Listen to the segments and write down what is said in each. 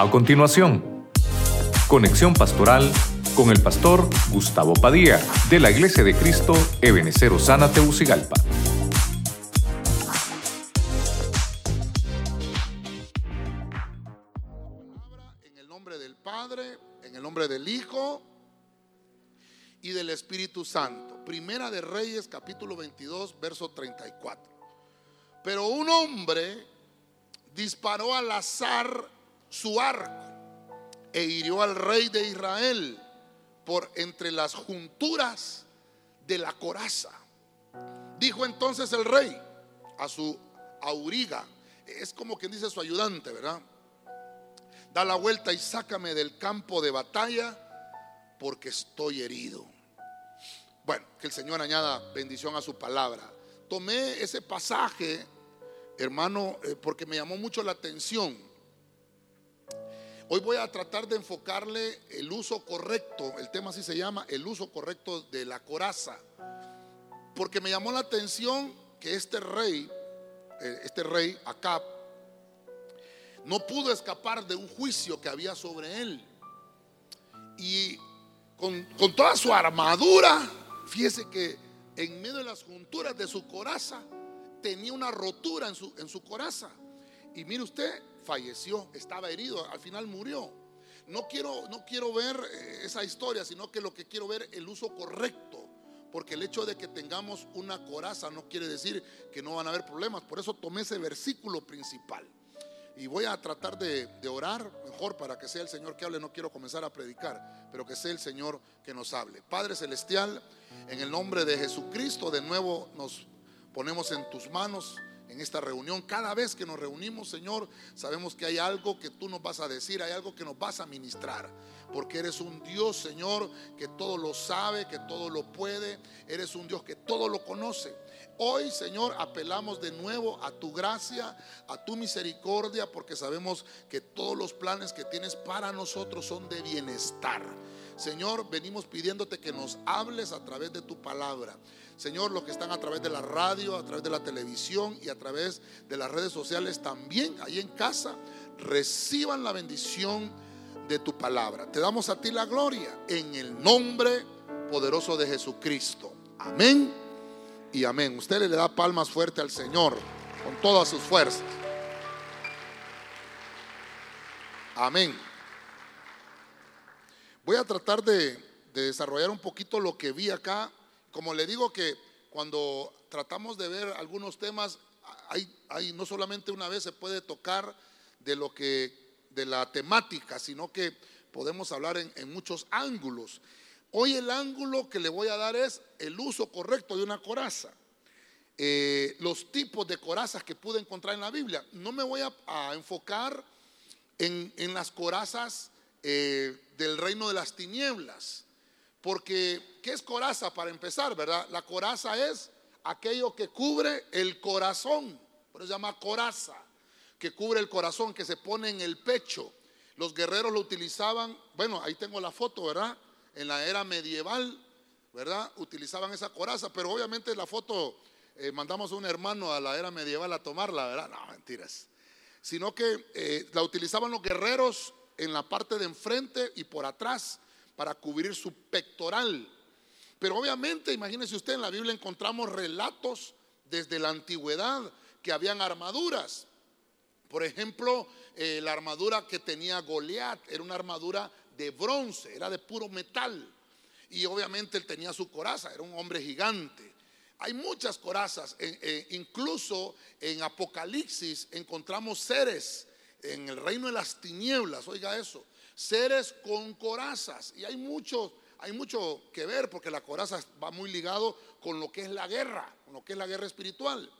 A continuación, conexión pastoral con el pastor Gustavo Padilla de la Iglesia de Cristo Ebenecer Osana Teucigalpa. En el nombre del Padre, en el nombre del Hijo y del Espíritu Santo. Primera de Reyes, capítulo 22, verso 34. Pero un hombre disparó al azar su arco e hirió al rey de Israel por entre las junturas de la coraza. Dijo entonces el rey a su auriga, es como quien dice su ayudante, ¿verdad? Da la vuelta y sácame del campo de batalla porque estoy herido. Bueno, que el Señor añada bendición a su palabra. Tomé ese pasaje, hermano, eh, porque me llamó mucho la atención. Hoy voy a tratar de enfocarle el uso correcto, el tema así se llama, el uso correcto de la coraza. Porque me llamó la atención que este rey, eh, este rey Acab, no pudo escapar de un juicio que había sobre él. Y con, con toda su armadura, fíjese que en medio de las junturas de su coraza tenía una rotura en su, en su coraza. Y mire usted, falleció, estaba herido, al final murió. No quiero, no quiero ver eh, esa historia, sino que lo que quiero ver el uso correcto. Porque el hecho de que tengamos una coraza no quiere decir que no van a haber problemas. Por eso tomé ese versículo principal. Y voy a tratar de, de, orar mejor para que sea el Señor que hable. No quiero comenzar a predicar, pero que sea el Señor que nos hable. Padre Celestial, en el nombre de Jesucristo, de nuevo nos ponemos en tus manos en esta reunión. Cada vez que nos reunimos, Señor, sabemos que hay algo que tú nos vas a decir, hay algo que nos vas a ministrar. Porque eres un Dios, Señor, que todo lo sabe, que todo lo puede. Eres un Dios que todo lo conoce. Hoy, Señor, apelamos de nuevo a tu gracia, a tu misericordia, porque sabemos que todos los planes que tienes para nosotros son de bienestar. Señor, venimos pidiéndote que nos hables a través de tu palabra. Señor, los que están a través de la radio, a través de la televisión y a través de las redes sociales también, ahí en casa, reciban la bendición de tu palabra. Te damos a ti la gloria en el nombre poderoso de Jesucristo. Amén y amén. Usted le da palmas fuerte al Señor con todas sus fuerzas. Amén. Voy a tratar de, de desarrollar un poquito lo que vi acá como le digo que cuando tratamos de ver algunos temas, hay, hay, no solamente una vez se puede tocar de lo que de la temática, sino que podemos hablar en, muchos ángulos. Hoy el ángulo que le voy a dar es el uso correcto de una coraza. Eh, los tipos de corazas que pude encontrar en la Biblia. No me voy a, a enfocar en, en, las corazas eh, del reino de las tinieblas. Porque, ¿qué es coraza para empezar, verdad? La coraza es aquello que cubre el corazón. Por eso se llama coraza, que cubre el corazón, que se pone en el pecho. Los guerreros lo utilizaban, bueno, ahí tengo la foto, ¿verdad? En la era medieval, ¿verdad? Utilizaban esa coraza, pero obviamente la foto eh, mandamos a un hermano a la era medieval a tomarla, ¿verdad? No, mentiras. Sino que eh, la utilizaban los guerreros en la parte de enfrente y por atrás para cubrir su pectoral. Pero obviamente, imagínese usted, en la Biblia encontramos relatos desde la antigüedad que habían armaduras. Por ejemplo, eh, la armadura que tenía Goliat era una armadura de bronce, era de puro metal. Y obviamente él tenía su coraza, era un hombre gigante. Hay muchas corazas, eh, eh, incluso en Apocalipsis encontramos seres en el reino de las tinieblas, oiga eso, seres con corazas. Y hay mucho, hay mucho que ver porque la coraza va muy ligado con lo que es la guerra, con lo que es la guerra espiritual.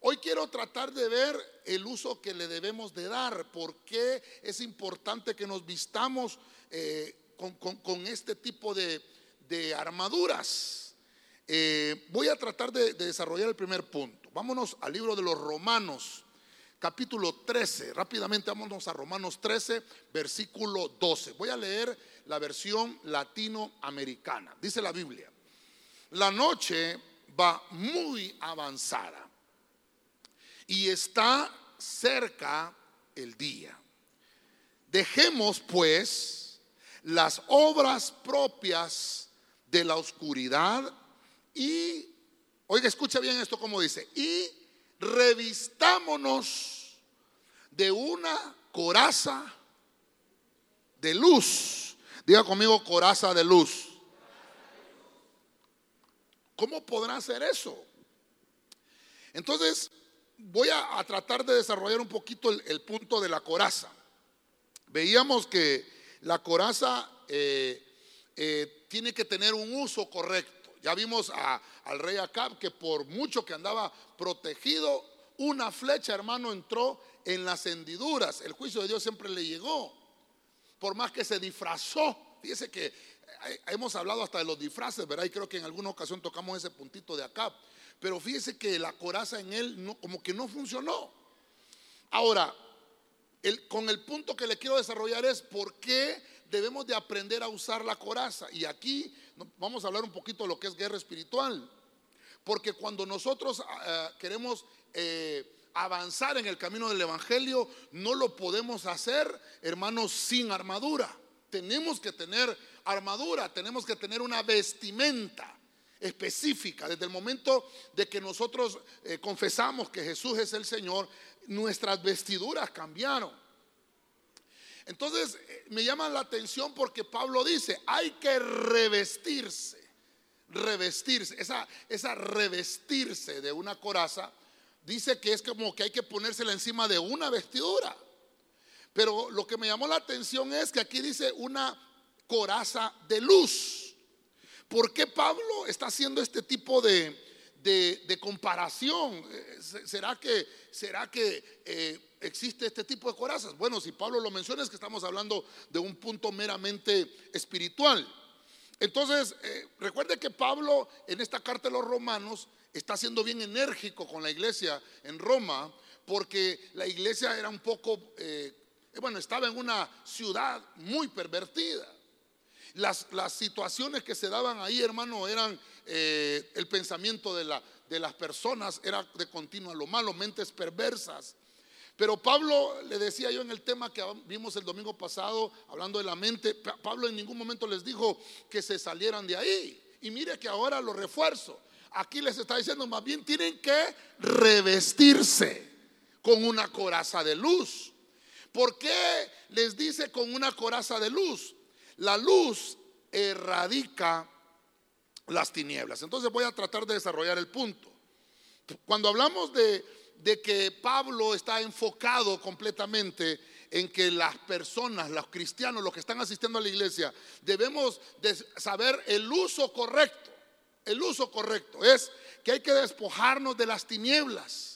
Hoy quiero tratar de ver el uso que le debemos de dar, por qué es importante que nos vistamos eh, con, con, este tipo de, de armaduras. Eh, voy a tratar de desarrollar el primer punto. Vámonos al libro de los Romanos, capítulo 13. Rápidamente vámonos a Romanos 13, versículo 12. Voy a leer la versión latinoamericana. Dice la Biblia, la noche va muy avanzada y está cerca el día. Dejemos pues las obras propias de la oscuridad y, oiga, escucha bien esto como dice, y revistámonos de una coraza de luz. Diga conmigo coraza de luz. ¿Cómo podrá hacer eso? Entonces, voy a, tratar de desarrollar un poquito el, punto de la coraza. Veíamos que la coraza eh, eh, tiene que tener un uso correcto. Ya vimos al rey Acab que por mucho que andaba protegido, una flecha, hermano, entró en las hendiduras. El juicio de Dios siempre le llegó. Por más que se disfrazó. Fíjese que eh, hemos hablado hasta de los disfraces, ¿verdad? Y creo que en alguna ocasión tocamos ese puntito de Acab. Pero fíjese que la coraza en él como que no funcionó. Ahora, con el punto que le quiero desarrollar es por qué debemos de aprender a usar la coraza. Y aquí vamos a hablar un poquito de lo que es guerra espiritual. Porque cuando nosotros ah, ah, queremos eh, avanzar en el camino del Evangelio, no lo podemos hacer, hermanos, sin armadura. Tenemos que tener armadura, tenemos que tener una vestimenta específica. Desde el momento de que nosotros eh, confesamos que Jesús es el Señor, nuestras vestiduras cambiaron. Entonces eh, me llama la atención porque Pablo dice, hay que revestirse, revestirse, esa, esa revestirse de una coraza, dice que es como que hay que ponérsela encima de una vestidura. Pero lo que me llamó la atención es que aquí dice una coraza de luz. ¿Por qué Pablo está haciendo este tipo de, de, comparación? Eh, ¿Será que, será que eh, existe este tipo de corazas? Bueno, si Pablo lo menciona es que estamos hablando de un punto meramente espiritual. Entonces, eh, recuerde que Pablo en esta carta de los romanos está siendo bien enérgico con la iglesia en Roma, porque la iglesia era un poco, bueno, estaba en una ciudad muy pervertida. Las, situaciones que se daban ahí, hermano, eran eh, el pensamiento de, la, de las personas, era de continuo lo malo, mentes perversas. Pero Pablo, le decía yo en el tema que vimos el domingo pasado, hablando de la mente, Pablo en ningún momento les dijo que se salieran de ahí. Y mire que ahora lo refuerzo. Aquí les está diciendo, más bien tienen que revestirse con una coraza de luz. ¿Por qué les dice con una coraza de luz? La luz erradica las tinieblas. Entonces voy a tratar de desarrollar el punto. Cuando hablamos de, que Pablo está enfocado completamente en que las personas, los cristianos, los que están asistiendo a la iglesia, debemos de saber el uso correcto. El uso correcto es que hay que despojarnos de las tinieblas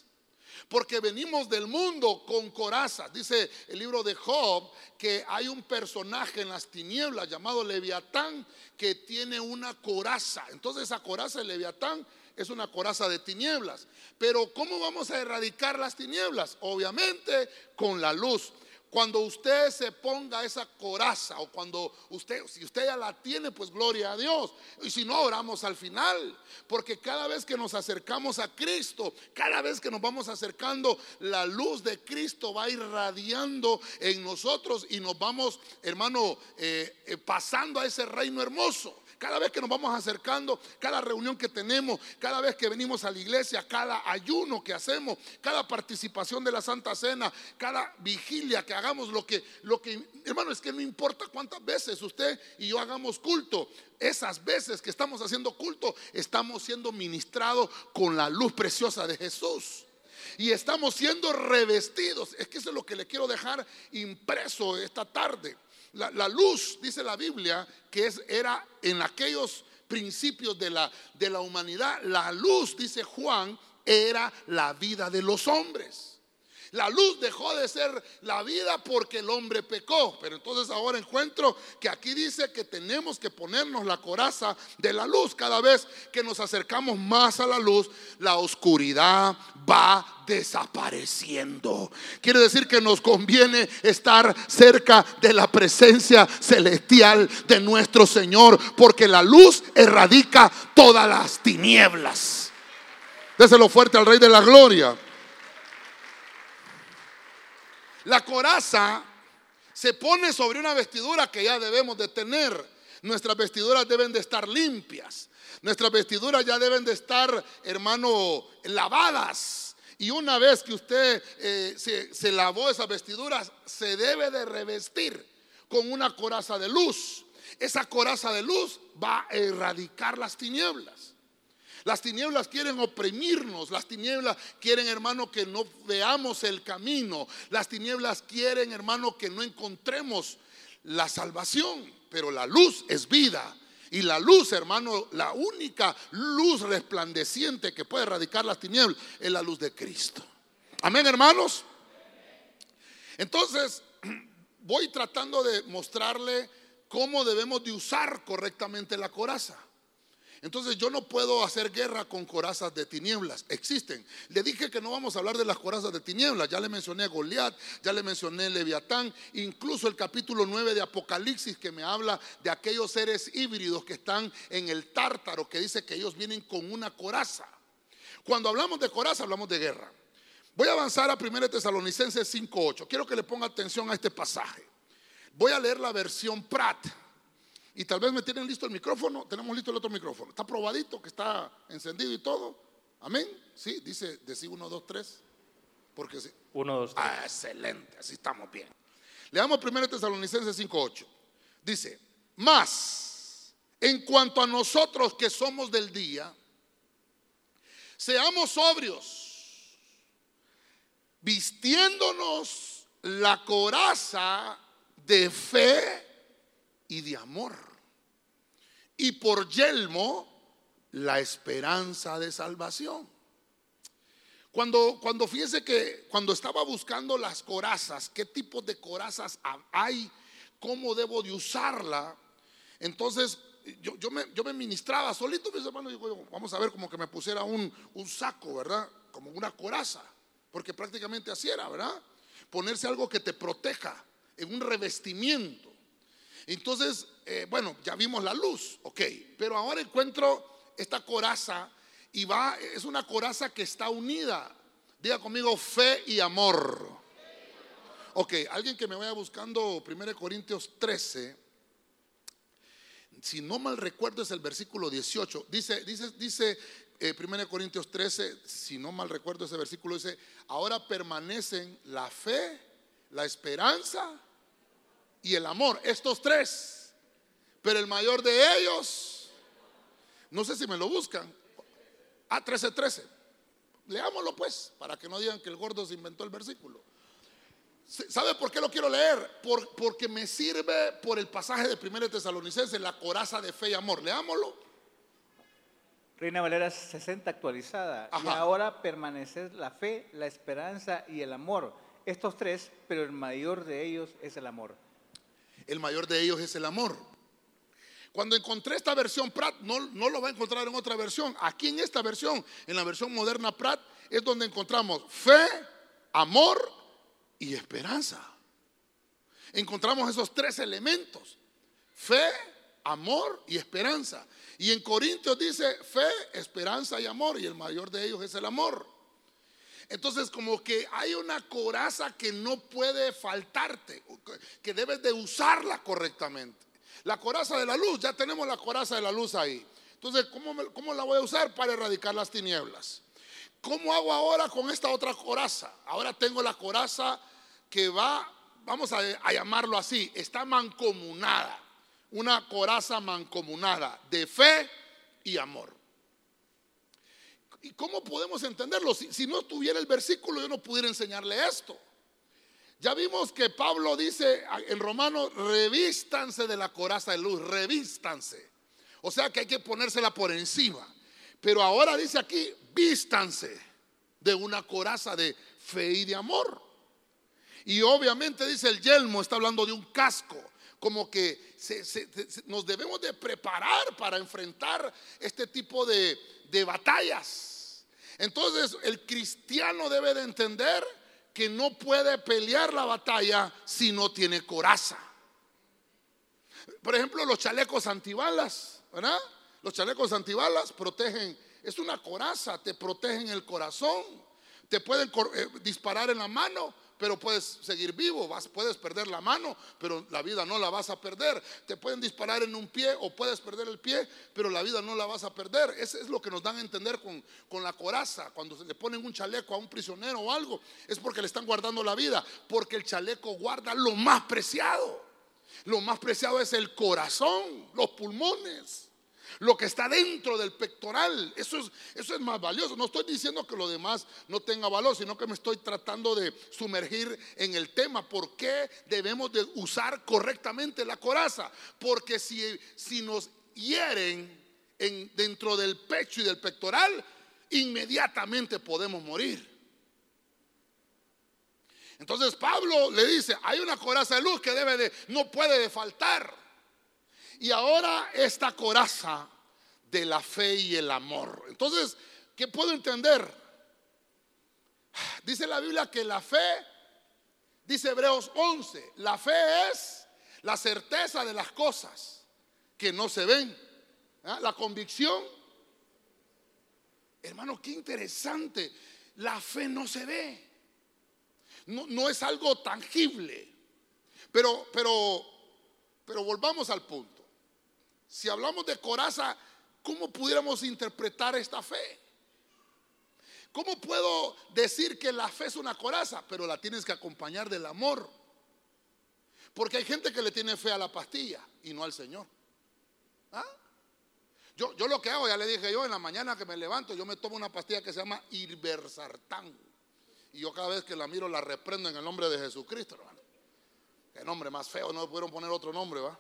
porque venimos del mundo con corazas. Dice el libro de Job que hay un personaje en las tinieblas llamado Leviatán que tiene una coraza. Entonces esa coraza de Leviatán es una coraza de tinieblas. Pero ¿cómo vamos a erradicar las tinieblas? Obviamente con la luz. Cuando usted se ponga esa coraza o cuando usted, si usted ya la tiene, pues gloria a Dios. Y si no, oramos al final. Porque cada vez que nos acercamos a Cristo, cada vez que nos vamos acercando, la luz de Cristo va irradiando en nosotros y nos vamos, hermano, eh, eh, pasando a ese reino hermoso. Cada vez que nos vamos acercando, cada reunión que tenemos, cada vez que venimos a la iglesia, cada ayuno que hacemos, cada participación de la Santa Cena, cada vigilia que hagamos, lo que, lo que, hermano, es que no importa cuántas veces usted y yo hagamos culto, esas veces que estamos haciendo culto, estamos siendo ministrados con la luz preciosa de Jesús y estamos siendo revestidos. Es que eso es lo que le quiero dejar impreso esta tarde. La, luz, dice la Biblia, que es, era en aquellos principios de la, de la humanidad, la luz, dice Juan, era la vida de los hombres. La luz dejó de ser la vida porque el hombre pecó. Pero entonces ahora encuentro que aquí dice que tenemos que ponernos la coraza de la luz. Cada vez que nos acercamos más a la luz, la oscuridad va desapareciendo. Quiere decir que nos conviene estar cerca de la presencia celestial de nuestro Señor, porque la luz erradica todas las tinieblas. Déselo fuerte al Rey de la Gloria. La coraza se pone sobre una vestidura que ya debemos de tener. Nuestras vestiduras deben de estar limpias. Nuestras vestiduras ya deben de estar, hermano, lavadas. Y una vez que usted eh, se, se lavó esas vestiduras, se debe de revestir con una coraza de luz. Esa coraza de luz va a erradicar las tinieblas. Las tinieblas quieren oprimirnos, las tinieblas quieren, hermano, que no veamos el camino. Las tinieblas quieren, hermano, que no encontremos la salvación. Pero la luz es vida. Y la luz, hermano, la única luz resplandeciente que puede erradicar las tinieblas es la luz de Cristo. Amén, hermanos. Entonces, voy tratando de mostrarle cómo debemos de usar correctamente la coraza. Entonces yo no puedo hacer guerra con corazas de tinieblas. Existen. Le dije que no vamos a hablar de las corazas de tinieblas. Ya le mencioné a Goliat, ya le mencioné Leviatán, incluso el capítulo 9 de Apocalipsis que me habla de aquellos seres híbridos que están en el tártaro, que dice que ellos vienen con una coraza. Cuando hablamos de coraza, hablamos de guerra. Voy a avanzar a 1 Tesalonicenses 5.8. Quiero que le ponga atención a este pasaje. Voy a leer la versión Prat. Y tal vez me tienen listo el micrófono. Tenemos listo el otro micrófono. Está probadito, que está encendido y todo. Amén. Sí, dice, decir 1, 2, 3. Porque sí. 1, 2, 3. Ah, excelente, así estamos bien. Leamos 1 Tesalonicenses 5.8. Dice, más, en cuanto a nosotros que somos del día, seamos sobrios, vistiéndonos la coraza de fe y de amor. Y por yelmo, la esperanza de salvación. Cuando, cuando fíjese que cuando estaba buscando las corazas, qué tipo de corazas hay, cómo debo de usarla, entonces yo, yo, me, yo me ministraba solito, mis hermanos, digo, vamos a ver como que me pusiera un, un saco, ¿verdad? Como una coraza, porque prácticamente así era, ¿verdad? Ponerse algo que te proteja, en un revestimiento. Entonces, eh, bueno, ya vimos la luz, ok, pero ahora encuentro esta coraza y va, es una coraza que está unida. Diga conmigo fe y amor. Ok, alguien que me vaya buscando 1 Corintios 13, si no mal recuerdo es el versículo 18, dice, dice, dice 1 eh, Corintios 13, si no mal recuerdo ese versículo, dice, ahora permanecen la fe, la esperanza y el amor, estos tres. Pero el mayor de ellos, no sé si me lo buscan. Ah, 13, 13. Leámoslo pues, para que no digan que el gordo se inventó el versículo. ¿Sabe por qué lo quiero leer? Por, porque me sirve por el pasaje de 1 Tesalonicenses, la coraza de fe y amor. Leámoslo. Reina Valera 60 actualizada. Y ahora permanece la fe, la esperanza y el amor. Estos tres, pero el mayor de ellos es el amor el mayor de ellos es el amor. Cuando encontré esta versión Prat, no, no lo va a encontrar en otra versión. Aquí en esta versión, en la versión moderna Prat, es donde encontramos fe, amor y esperanza. Encontramos esos tres elementos. Fe, amor y esperanza. Y en Corintios dice fe, esperanza y amor. Y el mayor de ellos es el amor. Entonces como que hay una coraza que no puede faltarte, que debes de usarla correctamente. La coraza de la luz, ya tenemos la coraza de la luz ahí. Entonces, ¿cómo, la voy a usar para erradicar las tinieblas? ¿Cómo hago ahora con esta otra coraza? Ahora tengo la coraza que va, vamos a llamarlo así, está mancomunada. Una coraza mancomunada de fe y amor. ¿Y cómo podemos entenderlo? Si, no tuviera el versículo, yo no pudiera enseñarle esto. Ya vimos que Pablo dice en Romanos, revístanse de la coraza de luz, revístanse. O sea que hay que ponérsela por encima. Pero ahora dice aquí, vístanse de una coraza de fe y de amor. Y obviamente dice el yelmo, está hablando de un casco, como que nos debemos de preparar para enfrentar este tipo de, de batallas. Entonces el cristiano debe de entender que no puede pelear la batalla si no tiene coraza. Por ejemplo, los chalecos antibalas, ¿verdad? Los chalecos antibalas protegen, es una coraza, te protegen el corazón, te pueden eh, disparar en la mano, pero puedes seguir vivo, vas, puedes perder la mano, pero la vida no la vas a perder. Te pueden disparar en un pie o puedes perder el pie, pero la vida no la vas a perder. Eso es lo que nos dan a entender con, con la coraza. Cuando se le ponen un chaleco a un prisionero o algo, es porque le están guardando la vida, porque el chaleco guarda lo más preciado. Lo más preciado es el corazón, los pulmones. Lo que está dentro del pectoral, eso es, eso es más valioso. No estoy diciendo que lo demás no tenga valor, sino que me estoy tratando de sumergir en el tema. ¿Por qué debemos de usar correctamente la coraza? Porque si, si nos hieren en, dentro del pecho y del pectoral, inmediatamente podemos morir. Entonces Pablo le dice, hay una coraza de luz que debe de, no puede de faltar. Y ahora esta coraza de la fe y el amor. Entonces, ¿qué puedo entender? Dice la Biblia que la fe, dice Hebreos 11, la fe es la certeza de las cosas que no se ven. ¿ah? La convicción. Hermano, qué interesante. La fe no se ve. No, no es algo tangible. Pero, pero, pero volvamos al punto. Si hablamos de coraza, ¿cómo pudiéramos interpretar esta fe? ¿Cómo puedo decir que la fe es una coraza? Pero la tienes que acompañar del amor. Porque hay gente que le tiene fe a la pastilla y no al Señor. ¿Ah? Yo, yo, lo que hago, ya le dije yo, en la mañana que me levanto, yo me tomo una pastilla que se llama Irbersartán. Y yo cada vez que la miro la reprendo en el nombre de Jesucristo, hermano. Qué nombre más feo, no me pudieron poner otro nombre, ¿va?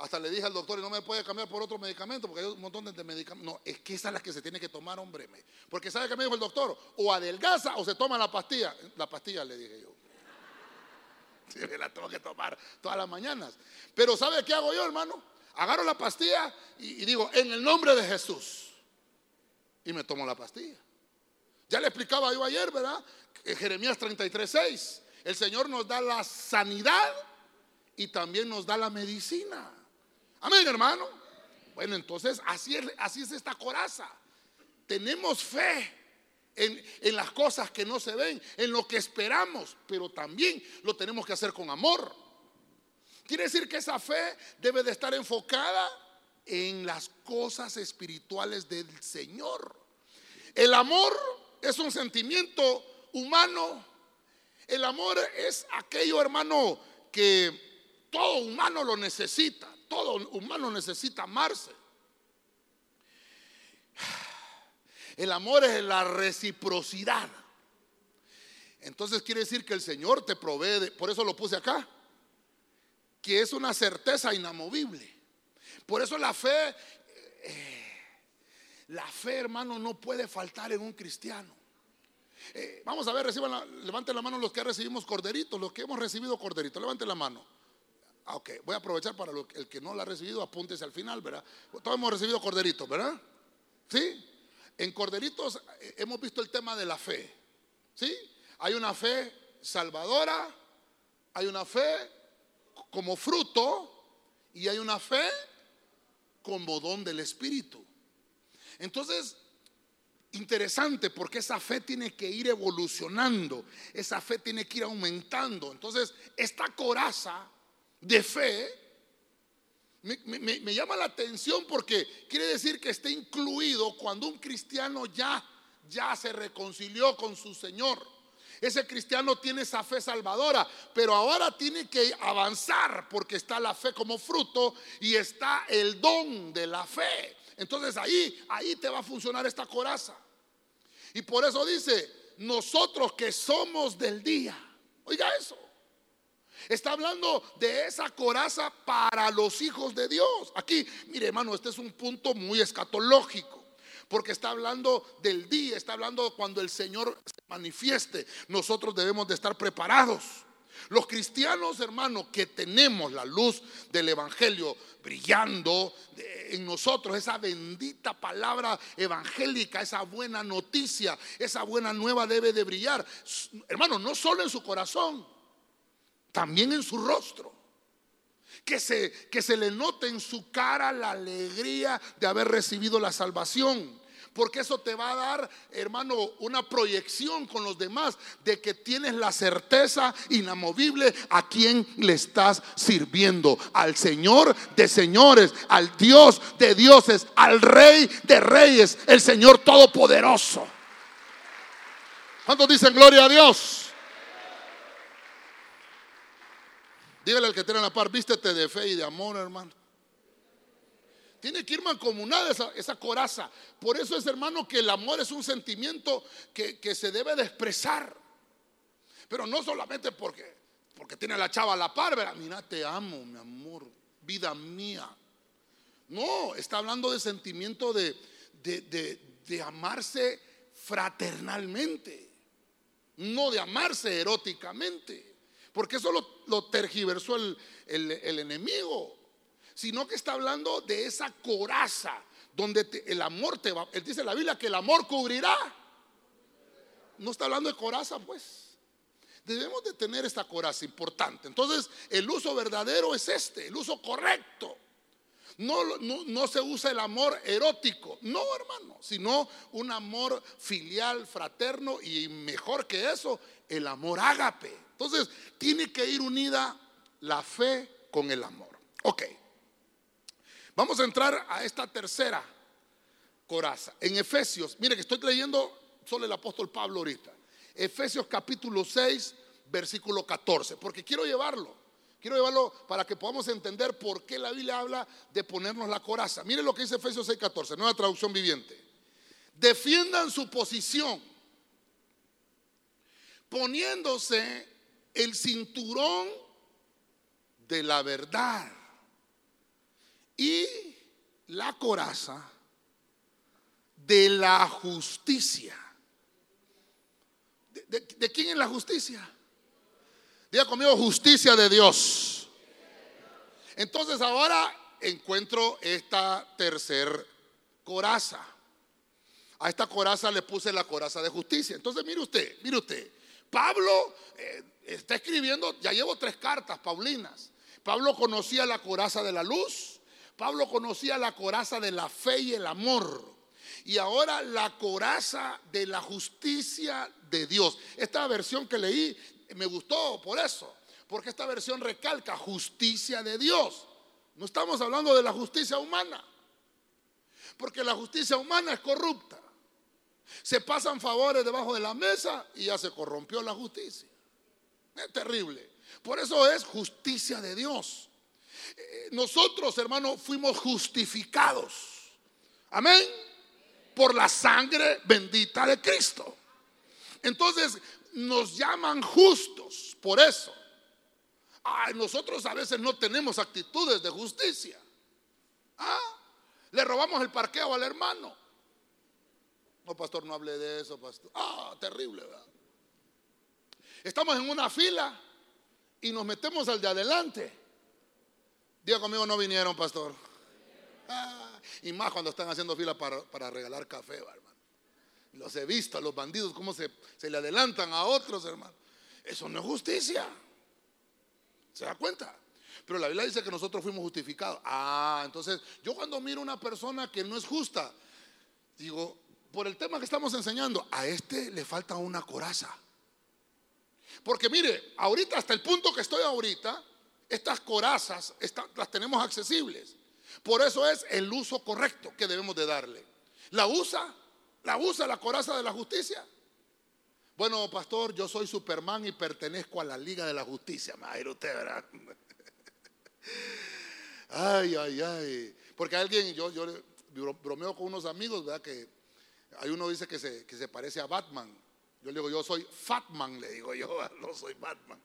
Hasta le dije al doctor, y no me puede cambiar por otro medicamento, porque hay un montón de medicamentos. No, es que esa es la que se tiene que tomar, hombre. Porque ¿sabe qué me dijo el doctor? O adelgaza o se toma la pastilla. La pastilla, le dije yo. Sí, me la tengo que tomar todas las mañanas. Pero ¿sabe qué hago yo, hermano? Agarro la pastilla y, digo, en el nombre de Jesús. Y me tomo la pastilla. Ya le explicaba yo ayer, ¿verdad? En Jeremías 33, 6. El Señor nos da la sanidad y también nos da la medicina. Amén, hermano. Bueno, entonces así es, esta coraza. Tenemos fe en, en, las cosas que no se ven, en lo que esperamos, pero también lo tenemos que hacer con amor. Quiere decir que esa fe debe de estar enfocada en las cosas espirituales del Señor. El amor es un sentimiento humano. El amor es aquello, hermano, que todo humano lo necesita todo humano necesita amarse. El amor es la reciprocidad. Entonces quiere decir que el Señor te provee, por eso lo puse acá, que es una certeza inamovible. Por eso la fe, eh, la fe hermano no puede faltar en un cristiano. Eh, vamos a ver, reciban levanten la mano los que recibimos corderitos, los que hemos recibido corderitos, levanten la mano. Ah, ok, voy a aprovechar para el que no la ha recibido, apúntese al final, ¿verdad? Todos hemos recibido corderitos, ¿verdad? ¿Sí? En corderitos eh, hemos visto el tema de la fe. ¿Sí? Hay una fe salvadora, hay una fe como fruto y hay una fe como don del Espíritu. Entonces, interesante porque esa fe tiene que ir evolucionando, esa fe tiene que ir aumentando. Entonces, esta coraza de fe, me, llama la atención porque quiere decir que está incluido cuando un cristiano ya, ya se reconcilió con su Señor. Ese cristiano tiene esa fe salvadora, pero ahora tiene que avanzar porque está la fe como fruto y está el don de la fe. Entonces ahí, ahí te va a funcionar esta coraza. Y por eso dice, nosotros que somos del día, oiga eso, Está hablando de esa coraza para los hijos de Dios. Aquí, mire hermano, este es un punto muy escatológico. Porque está hablando del día, está hablando cuando el Señor se manifieste. Nosotros debemos de estar preparados. Los cristianos, hermano, que tenemos la luz del Evangelio brillando en nosotros, esa bendita palabra evangélica, esa buena noticia, esa buena nueva debe de brillar. Hermano, no solo en su corazón, también en su rostro. Que se, que se le note en su cara la alegría de haber recibido la salvación. Porque eso te va a dar, hermano, una proyección con los demás de que tienes la certeza inamovible a quien le estás sirviendo. Al Señor de señores, al Dios de dioses, al Rey de reyes, el Señor Todopoderoso. ¿Cuántos dicen gloria a Dios? Dígale al que tiene la par, vístete de fe y de amor, hermano. Tiene que ir mancomunada esa, esa coraza. Por eso es, hermano, que el amor es un sentimiento que, se debe de expresar. Pero no solamente porque, tiene la chava a la par, ¿verdad? Mira, te amo, mi amor, vida mía. No, está hablando de sentimiento de, amarse fraternalmente, no de amarse eróticamente, porque eso lo, tergiversó el, el enemigo sino que está hablando de esa coraza donde el amor te va. Él dice la Biblia que el amor cubrirá. No está hablando de coraza, pues. Debemos de tener esta coraza importante. Entonces, el uso verdadero es este, el uso correcto. No, no, no, se usa el amor erótico, no hermano, sino un amor filial, fraterno y mejor que eso, el amor ágape. Entonces, tiene que ir unida la fe con el amor. Ok. Vamos a entrar a esta tercera coraza. En Efesios, mire que estoy leyendo solo el apóstol Pablo ahorita. Efesios capítulo 6, versículo 14, porque quiero llevarlo. Quiero llevarlo para que podamos entender por qué la Biblia habla de ponernos la coraza. Mire lo que dice Efesios 6, 14, nueva traducción viviente. Defiendan su posición, poniéndose el cinturón de la verdad y la coraza de la justicia. ¿De, quién es la justicia? Diga conmigo, justicia de Dios. Entonces ahora encuentro esta tercer coraza. A esta coraza le puse la coraza de justicia. Entonces mire usted, mire usted. Pablo eh, está escribiendo, ya llevo tres cartas paulinas. Pablo conocía la coraza de la luz, Pablo conocía la coraza de la fe y el amor. Y ahora la coraza de la justicia de Dios. Esta versión que leí me gustó por eso. Porque esta versión recalca justicia de Dios. No estamos hablando de la justicia humana. Porque la justicia humana es corrupta. Se pasan favores debajo de la mesa y ya se corrompió la justicia. Es terrible. Por eso es justicia de Dios. Eh, nosotros, hermanos, fuimos justificados. Amén. Por la sangre bendita de Cristo. Entonces, nos llaman justos por eso. nosotros a veces no tenemos actitudes de justicia. ¿Ah? Le robamos el parqueo al hermano. No, pastor, no hable de eso, pastor. Ah, terrible, ¿verdad? Estamos en una fila y nos metemos al de adelante. Diga conmigo, no vinieron, pastor. Ah, y más cuando están haciendo fila para, regalar café, hermano. Los he visto a los bandidos, cómo se, se le adelantan a otros, hermano. Eso no es justicia. ¿Se da cuenta? Pero la Biblia dice que nosotros fuimos justificados. Ah, entonces yo cuando miro una persona que no es justa, digo, por el tema que estamos enseñando, a este le falta una coraza. Porque mire, ahorita hasta el punto que estoy ahorita, estas corazas las tenemos accesibles. Por eso es el uso correcto que debemos de darle. ¿La usa? ¿La usa la coraza de la justicia? Bueno, pastor, yo soy Superman y pertenezco a la Liga de la Justicia. Me usted, ¿verdad? Ay, ay, ay. Porque alguien, yo, yo bromeo con unos amigos, ¿verdad? Que hay uno dice que se, que se parece a Batman. Yo le digo, yo soy Fatman, le digo yo, no soy Batman.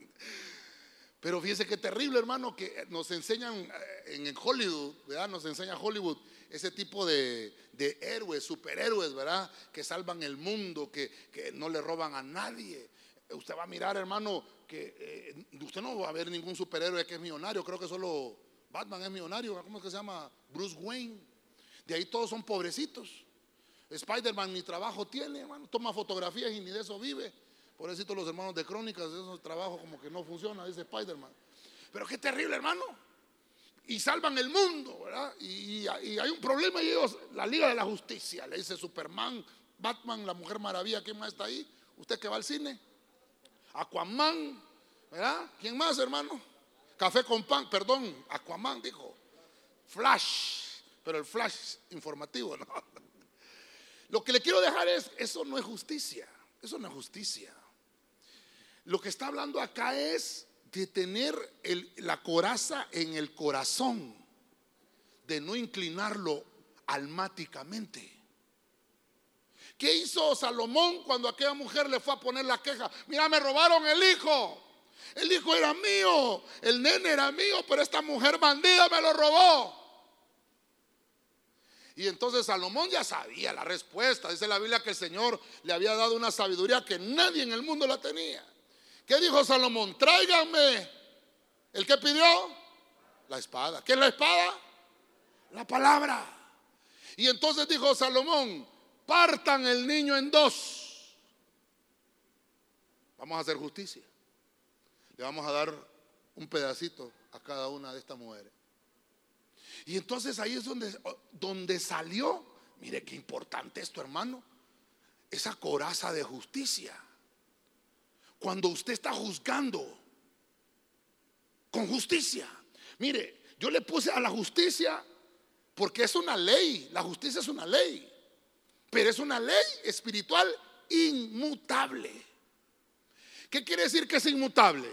Pero fíjese qué terrible, hermano, que nos enseñan eh, en Hollywood, ¿verdad? Nos enseña Hollywood ese tipo de, héroes, superhéroes, ¿verdad? Que salvan el mundo, que, no le roban a nadie. Usted va a mirar, hermano, que eh, usted no va a ver ningún superhéroe que es millonario. Creo que solo Batman es millonario. ¿Cómo es que se llama? Bruce Wayne. De ahí todos son pobrecitos. Spider-Man ni trabajo tiene, hermano. Toma fotografías y ni de eso vive. Por eso los hermanos de crónicas, esos trabajo como que no funciona, dice Spider-Man. Pero qué terrible, hermano. y salvan el mundo, ¿verdad? Y, hay un problema y ellos, la Liga de la Justicia, le dice Superman, Batman, la Mujer Maravilla, ¿quién más está ahí? ¿Usted que va al cine? Aquaman, ¿verdad? ¿Quién más, hermano? Café con pan, perdón, Aquaman dijo. Flash, pero el flash informativo, ¿no? Lo que le quiero dejar es, eso no es justicia, eso no es justicia. Lo que está hablando acá es de tener la coraza en el corazón, de no inclinarlo almáticamente. ¿Qué hizo Salomón cuando aquella mujer le fue a poner la queja? Mira, me robaron el hijo. El hijo era mío, el nene era mío, pero esta mujer bandida me lo robó. Y entonces Salomón ya sabía la respuesta. Dice la Biblia que el Señor le había dado una sabiduría que nadie en el mundo la tenía. ¿Qué dijo Salomón? Tráiganme. ¿El que pidió? La espada. ¿Qué es la espada? La palabra. Y entonces dijo Salomón, partan el niño en dos. Vamos a hacer justicia. Le vamos a dar un pedacito a cada una de estas mujeres. Y entonces ahí es donde, donde salió, mire qué importante esto hermano, esa coraza de justicia cuando usted está juzgando con justicia. Mire, yo le puse a la justicia porque es una ley, la justicia es una ley, pero es una ley espiritual inmutable. ¿Qué quiere decir que es inmutable?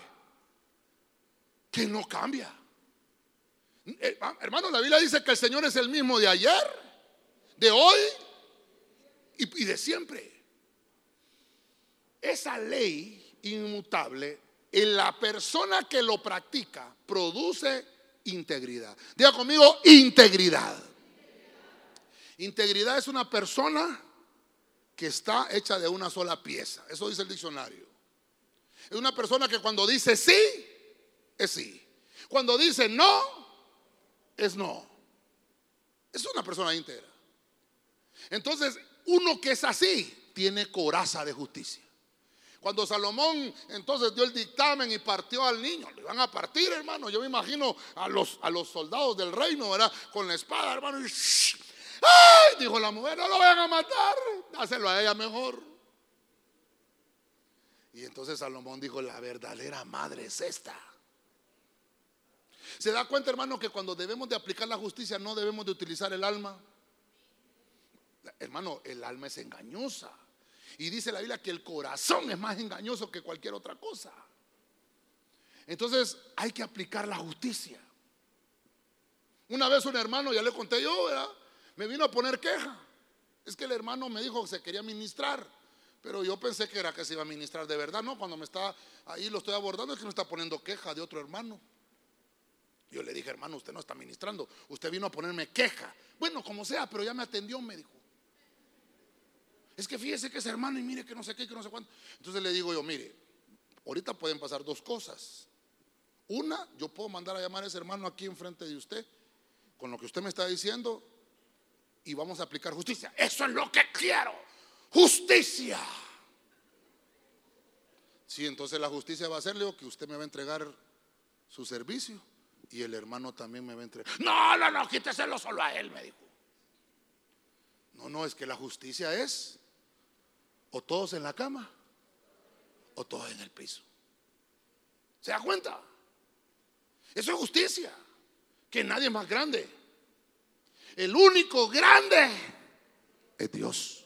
Que no cambia. Eh, hermano, la Biblia dice que el Señor es el mismo de ayer, de hoy y, de siempre. Esa ley inmutable, en la persona que lo practica produce integridad. Diga conmigo, integridad. Integridad es una persona que está hecha de una sola pieza. Eso dice el diccionario. Es una persona que cuando dice sí, es sí. Cuando dice no, es no. Es una persona íntegra. Entonces, uno que es así, tiene coraza de justicia. Cuando Salomón entonces dio el dictamen y partió al niño, le iban a partir, hermano. Yo me imagino a los, a los soldados del reino, ¿verdad? Con la espada, hermano. Y, ¡Ay! Dijo la mujer, no lo vayan a matar, dáselo a ella mejor. Y entonces Salomón dijo, la verdadera madre es esta. ¿Se da cuenta, hermano, que cuando debemos de aplicar la justicia no debemos de utilizar el alma? Hermano, el alma es engañosa. Y dice la Biblia que el corazón es más engañoso que cualquier otra cosa. Entonces hay que aplicar la justicia. Una vez un hermano, ya le conté yo, me vino a poner queja. Es que el hermano me dijo que se quería ministrar, pero yo pensé que era que se iba a ministrar de verdad, ¿no? Cuando me está ahí lo estoy abordando es que me está poniendo queja de otro hermano. Yo le dije, hermano, usted no está ministrando, usted vino a ponerme queja. Bueno, como sea, pero ya me atendió, me dijo. Es que fíjese que es hermano y mire que no sé qué, que no sé cuánto. Entonces le digo yo, mire, ahorita pueden pasar dos cosas. Una, yo puedo mandar a llamar a ese hermano aquí enfrente de usted, con lo que usted me está diciendo, y vamos a aplicar justicia. Eso es lo que quiero. Justicia. Sí, entonces la justicia va a ser, que usted me va a entregar su servicio y el hermano también me va a entregar. No, no, no, quíteselo solo a él, me dijo. No, no, es que la justicia es o todos en la cama o todos en el piso. ¿Se da cuenta? Eso es justicia. Que nadie es más grande. El único grande es Dios.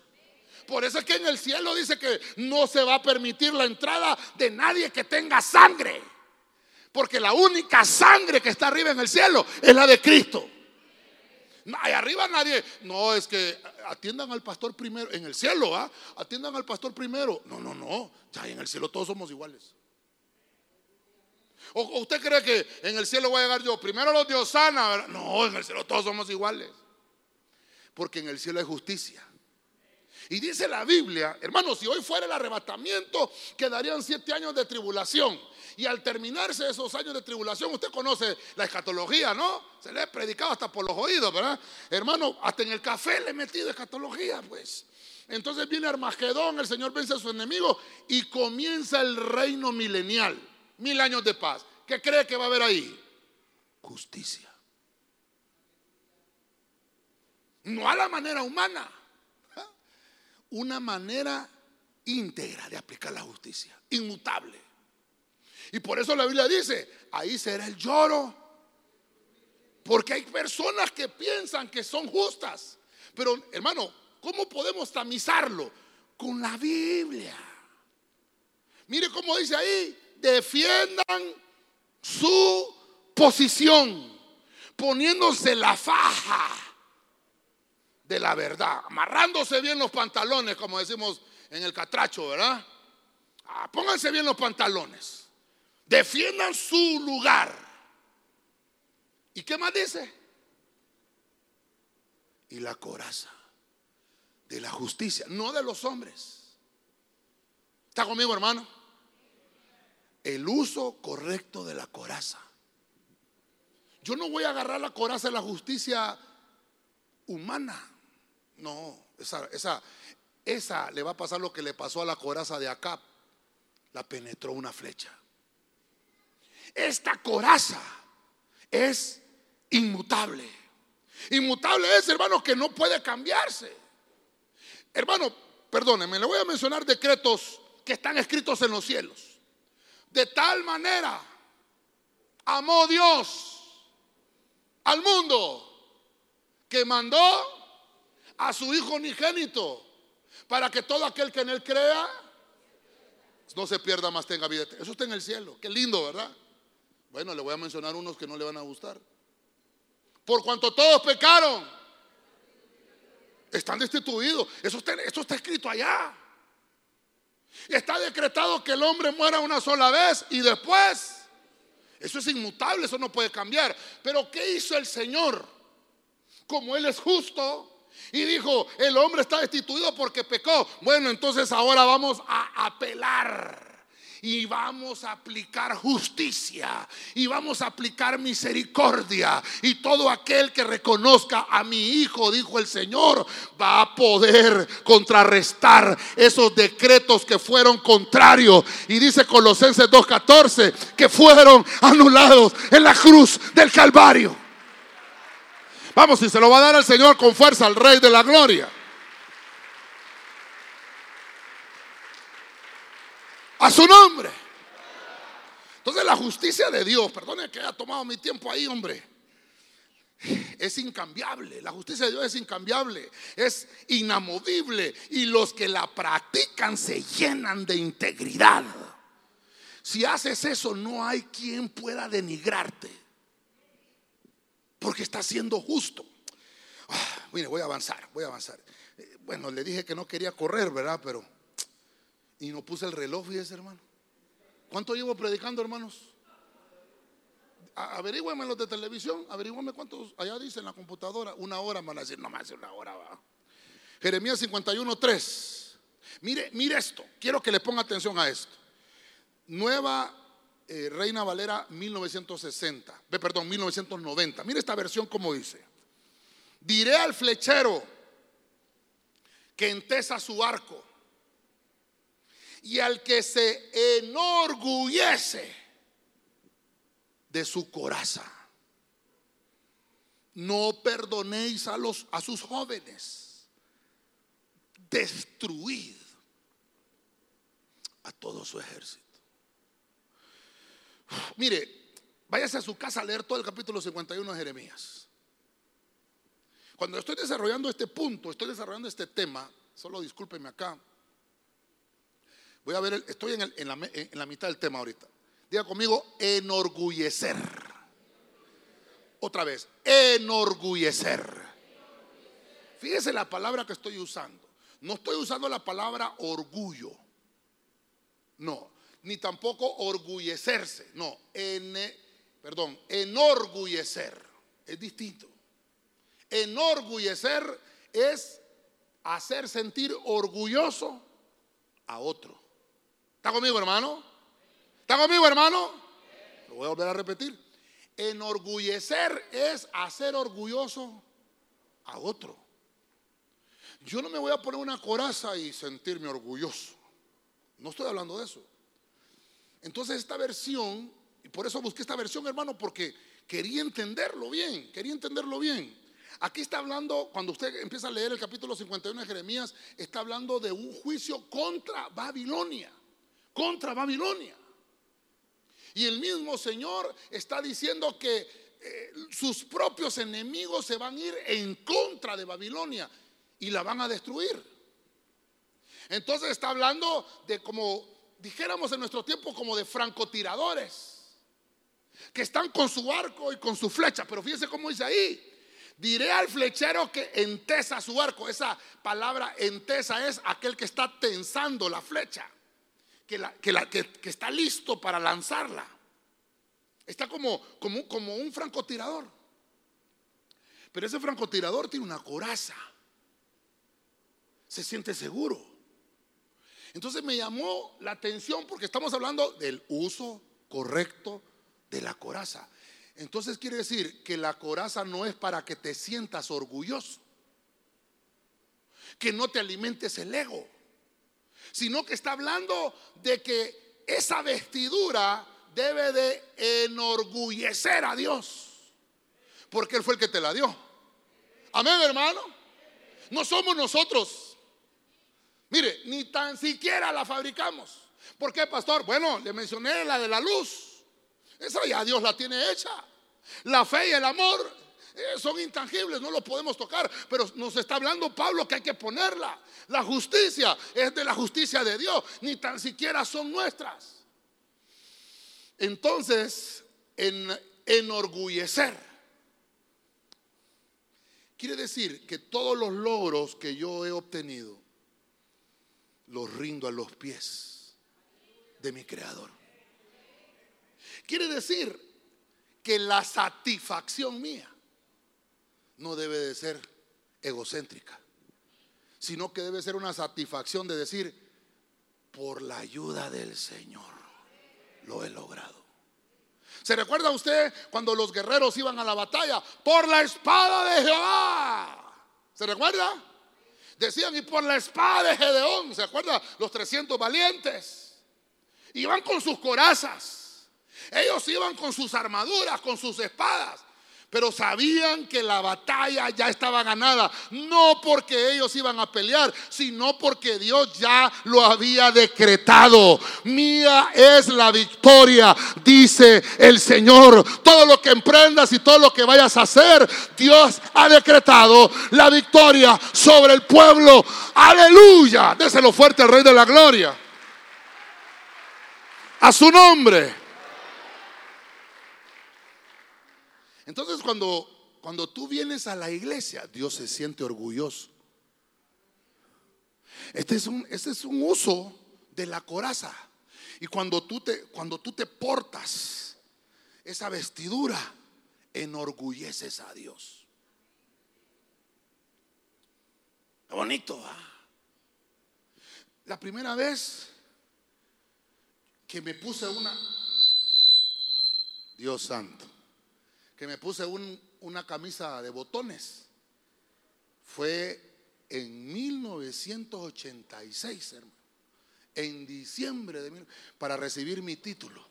Por eso es que en el cielo dice que no se va a permitir la entrada de nadie que tenga sangre. Porque la única sangre que está arriba en el cielo es la de Cristo. Ahí arriba nadie. No, es que atiendan al pastor primero. En el cielo, ¿ah? Atiendan al pastor primero. No, no, no. Ya en el cielo todos somos iguales. ¿O usted cree que en el cielo voy a llegar yo? Primero los de Osana. No, en el cielo todos somos iguales. Porque en el cielo hay justicia. Y dice la Biblia, hermanos, si hoy fuera el arrebatamiento, quedarían siete años de tribulación. Y al terminarse esos años de tribulación, usted conoce la escatología, ¿no? Se le ha predicado hasta por los oídos, ¿verdad? Hermano, hasta en el café le he metido escatología, pues. Entonces viene Armagedón, el Señor vence a su enemigo y comienza el reino milenial, mil años de paz. ¿Qué cree que va a haber ahí? Justicia. No a la manera humana. Una manera íntegra de aplicar la justicia, inmutable. Y por eso la Biblia dice, ahí será el lloro. Porque hay personas que piensan que son justas. Pero hermano, ¿cómo podemos tamizarlo? Con la Biblia. Mire cómo dice ahí, defiendan su posición, poniéndose la faja de la verdad, amarrándose bien los pantalones, como decimos en el catracho, ¿verdad? Ah, pónganse bien los pantalones, defiendan su lugar. ¿Y qué más dice? Y la coraza de la justicia, no de los hombres. ¿Está conmigo, hermano? El uso correcto de la coraza. Yo no voy a agarrar la coraza de la justicia humana. No, esa, esa, esa le va a pasar lo que le pasó a la coraza de Acab. La penetró una flecha. Esta coraza es inmutable. Inmutable es, hermano, que no puede cambiarse. Hermano, perdóneme, le voy a mencionar decretos que están escritos en los cielos. De tal manera amó Dios al mundo que mandó a su Hijo unigénito para que todo aquel que en Él crea no se pierda más, tenga vida. Eso está en el cielo. Qué lindo, ¿verdad? Bueno, le voy a mencionar unos que no le van a gustar. Por cuanto todos pecaron, están destituidos. Eso está, escrito allá. Está decretado que el hombre muera una sola vez y después. Eso es inmutable, eso no puede cambiar. Pero ¿qué hizo el Señor? Como Él es justo, y dijo, el hombre está destituido porque pecó. Bueno, entonces ahora vamos a apelar. Y vamos a aplicar justicia. Y vamos a aplicar misericordia. Y todo aquel que reconozca a mi hijo, dijo el Señor, va a poder contrarrestar esos decretos que fueron contrarios. Y dice Colosenses 2.14 que fueron anulados en la cruz del Calvario. Vamos, y se lo va a dar al Señor con fuerza, al Rey de la Gloria. A su nombre. Entonces la justicia de Dios, perdone que haya tomado mi tiempo ahí, hombre. Es incambiable, la justicia de Dios es incambiable, es inamovible y los que la practican se llenan de integridad. Si haces eso, no hay quien pueda denigrarte porque está siendo justo. Ah, mire, voy a avanzar, voy a avanzar. Eh, bueno, le dije que no quería correr, ¿verdad? Pero, y no puse el reloj, fíjese, hermano. ¿Cuánto llevo predicando, hermanos? Averígüeme los de televisión, averígüeme cuántos allá dice en la computadora. Una hora, van a decir, no más de una hora va. Jeremías 51, 3. Mire, mire esto, quiero que le ponga atención a esto. Nueva eh, Reina Valera 1960, perdón, 1990. Mire esta versión como dice. Diré al flechero que entesa su arco y al que se enorgullece de su coraza. No perdonéis a los a sus jóvenes. Destruid a todo su ejército. Mire, váyase a su casa a leer todo el capítulo 51 de Jeremías. Cuando estoy desarrollando este punto, estoy desarrollando este tema, solo discúlpeme acá. Voy a ver, estoy en, en, la, en la mitad del tema ahorita. Diga conmigo, enorgullecer. Otra vez, enorgullecer. Fíjese la palabra que estoy usando. No estoy usando la palabra orgullo. No, ni tampoco orgullecerse. No, en, perdón, enorgullecer. Es distinto. Enorgullecer es hacer sentir orgulloso a otro. ¿Está conmigo, hermano? ¿Está conmigo, hermano? Lo voy a volver a repetir. Enorgullecer es hacer orgulloso a otro. Yo no me voy a poner una coraza y sentirme orgulloso. No estoy hablando de eso. Entonces esta versión, y por eso busqué esta versión, hermano, porque quería entenderlo bien, quería entenderlo bien. aquí está hablando, cuando usted empieza a leer el capítulo 51 de Jeremías, está hablando de un juicio contra Babilonia, contra Babilonia. Y el mismo Señor está diciendo que eh, sus propios enemigos se van a ir en contra de Babilonia y la van a destruir. Entonces está hablando de como dijéramos en nuestro tiempo como de francotiradores que están con su arco y con su flecha, pero fíjense cómo dice ahí. Diré al flechero que entesa su arco. Esa palabra entesa es aquel que está tensando la flecha que, la, que, está listo para lanzarla. Está como, un francotirador. Pero ese francotirador tiene una coraza. Se siente seguro. Entonces me llamó la atención porque estamos hablando del uso correcto de la coraza. Entonces quiere decir que la coraza no es para que te sientas orgulloso, que no te alimentes el ego sino que está hablando de que esa vestidura debe de enorgullecer a Dios, porque Él fue el que te la dio. Amén, hermano. No somos nosotros. Mire, ni tan siquiera la fabricamos. ¿Por qué, pastor? Bueno, le mencioné la de la luz. Esa ya Dios la tiene hecha. La fe y el amor eh, son intangibles, no los podemos tocar, pero nos está hablando Pablo que hay que ponerla. La justicia es de la justicia de Dios, ni tan siquiera son nuestras. Entonces, en, enorgullecer quiere decir que todos los logros que yo he obtenido los rindo a los pies de mi creador. Quiere decir que la satisfacción mía no debe de ser egocéntrica, sino que debe ser una satisfacción de decir, por la ayuda del Señor lo he logrado. ¿Se recuerda usted cuando los guerreros iban a la batalla? Por la espada de Jehová. ¿Se recuerda? Decían, y por la espada de Gedeón. ¿Se acuerda? Los 300 valientes. Iban con sus corazas. Ellos iban con sus armaduras, con sus espadas pero sabían que la batalla ya estaba ganada, no porque ellos iban a pelear, sino porque Dios ya lo había decretado. Mía es la victoria, dice el Señor. Todo lo que emprendas y todo lo que vayas a hacer, Dios ha decretado la victoria sobre el pueblo. Aleluya. Déselo fuerte al Rey de la Gloria. A su nombre. Entonces cuando, cuando tú vienes a la iglesia, Dios se siente orgulloso. Este es un, este es un uso de la coraza. Y cuando tú te, cuando tú te portas esa vestidura, enorgulleces a Dios. Bonito. La primera vez que me puse una... Dios santo que me puse una camisa de botones. Fue en 1986, hermano. En diciembre de para recibir mi título.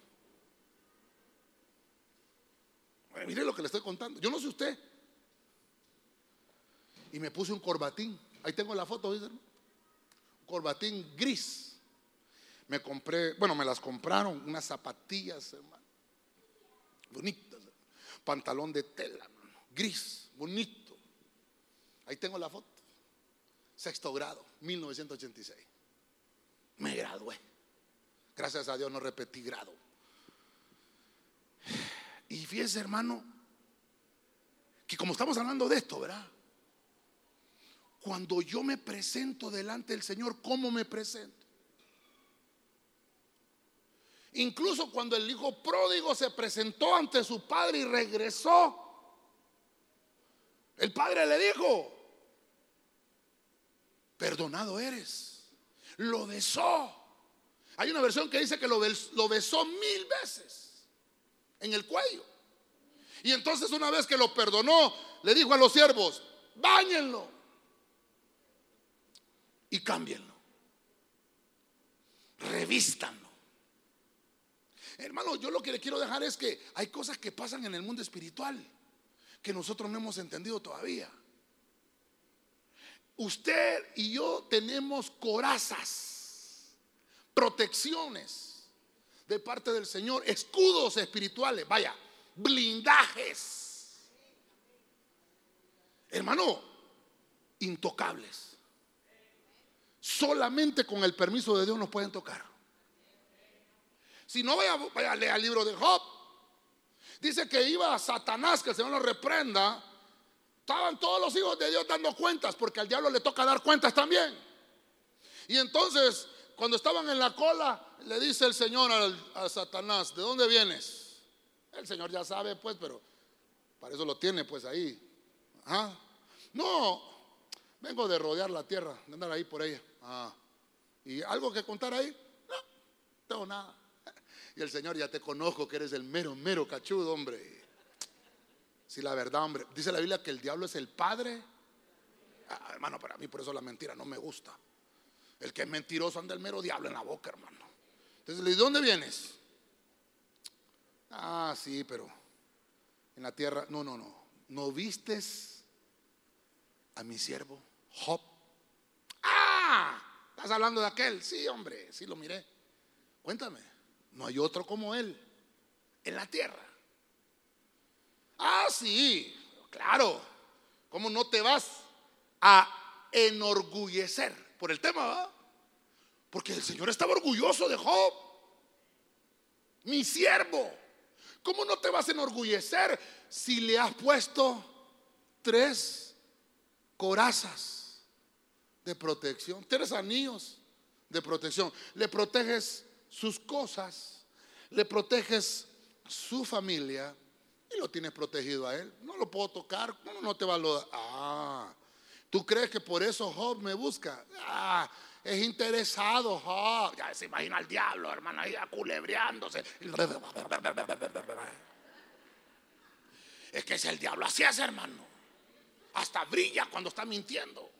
Mire lo que le estoy contando. Yo no sé usted. Y me puse un corbatín. Ahí tengo la foto, Un corbatín gris. Me compré, bueno, me las compraron, unas zapatillas, hermano. Bonitas pantalón de tela, gris, bonito. Ahí tengo la foto. Sexto grado, 1986. Me gradué. Gracias a Dios no repetí grado. Y fíjese, hermano, que como estamos hablando de esto, ¿verdad? Cuando yo me presento delante del Señor, ¿cómo me presento? Incluso cuando el hijo pródigo se presentó ante su padre y regresó, el padre le dijo, perdonado eres. Lo besó. Hay una versión que dice que lo, besó mil veces en el cuello. Y entonces una vez que lo perdonó, le dijo a los siervos, báñenlo y cámbienlo. Revístanlo. Hermano, yo lo que le quiero dejar es que hay cosas que pasan en el mundo espiritual que nosotros no hemos entendido todavía. Usted y yo tenemos corazas, protecciones de parte del Señor, escudos espirituales, vaya, blindajes. Hermano, intocables. Solamente con el permiso de Dios nos pueden tocar. Si no, vaya, vaya a leer el libro de Job. Dice que iba a Satanás, que el Señor lo reprenda. Estaban todos los hijos de Dios dando cuentas, porque al diablo le toca dar cuentas también. Y entonces, cuando estaban en la cola, le dice el Señor a Satanás, ¿de dónde vienes? El Señor ya sabe, pues, pero para eso lo tiene, pues ahí. No, vengo de rodear la tierra, de andar ahí por ella. Ah. ¿Y algo que contar ahí? No, tengo nada. Y el Señor, ya te conozco que eres el mero, mero cachudo, hombre. Si la verdad, hombre, dice la Biblia que el diablo es el padre. Ah, hermano, para mí por eso la mentira no me gusta. El que es mentiroso anda el mero diablo en la boca, hermano. Entonces le ¿dónde vienes? Ah, sí, pero en la tierra, no, no, no. ¿No vistes a mi siervo Job? Ah, ¿estás hablando de aquel? Sí, hombre, sí lo miré. Cuéntame. No hay otro como Él en la tierra. Ah, sí, claro. ¿Cómo no te vas a enorgullecer por el tema? Porque el Señor estaba orgulloso de Job. Mi siervo. ¿Cómo no te vas a enorgullecer si le has puesto tres corazas de protección, tres anillos de protección? Le proteges sus cosas, le proteges su familia y lo tienes protegido a él. No lo puedo tocar, no, no te va a lo Ah, ¿tú crees que por eso Job me busca? Ah, es interesado, Job. Ya se imagina al diablo, hermano, ahí aculebreándose. Es que es el diablo, así es, hermano. Hasta brilla cuando está mintiendo.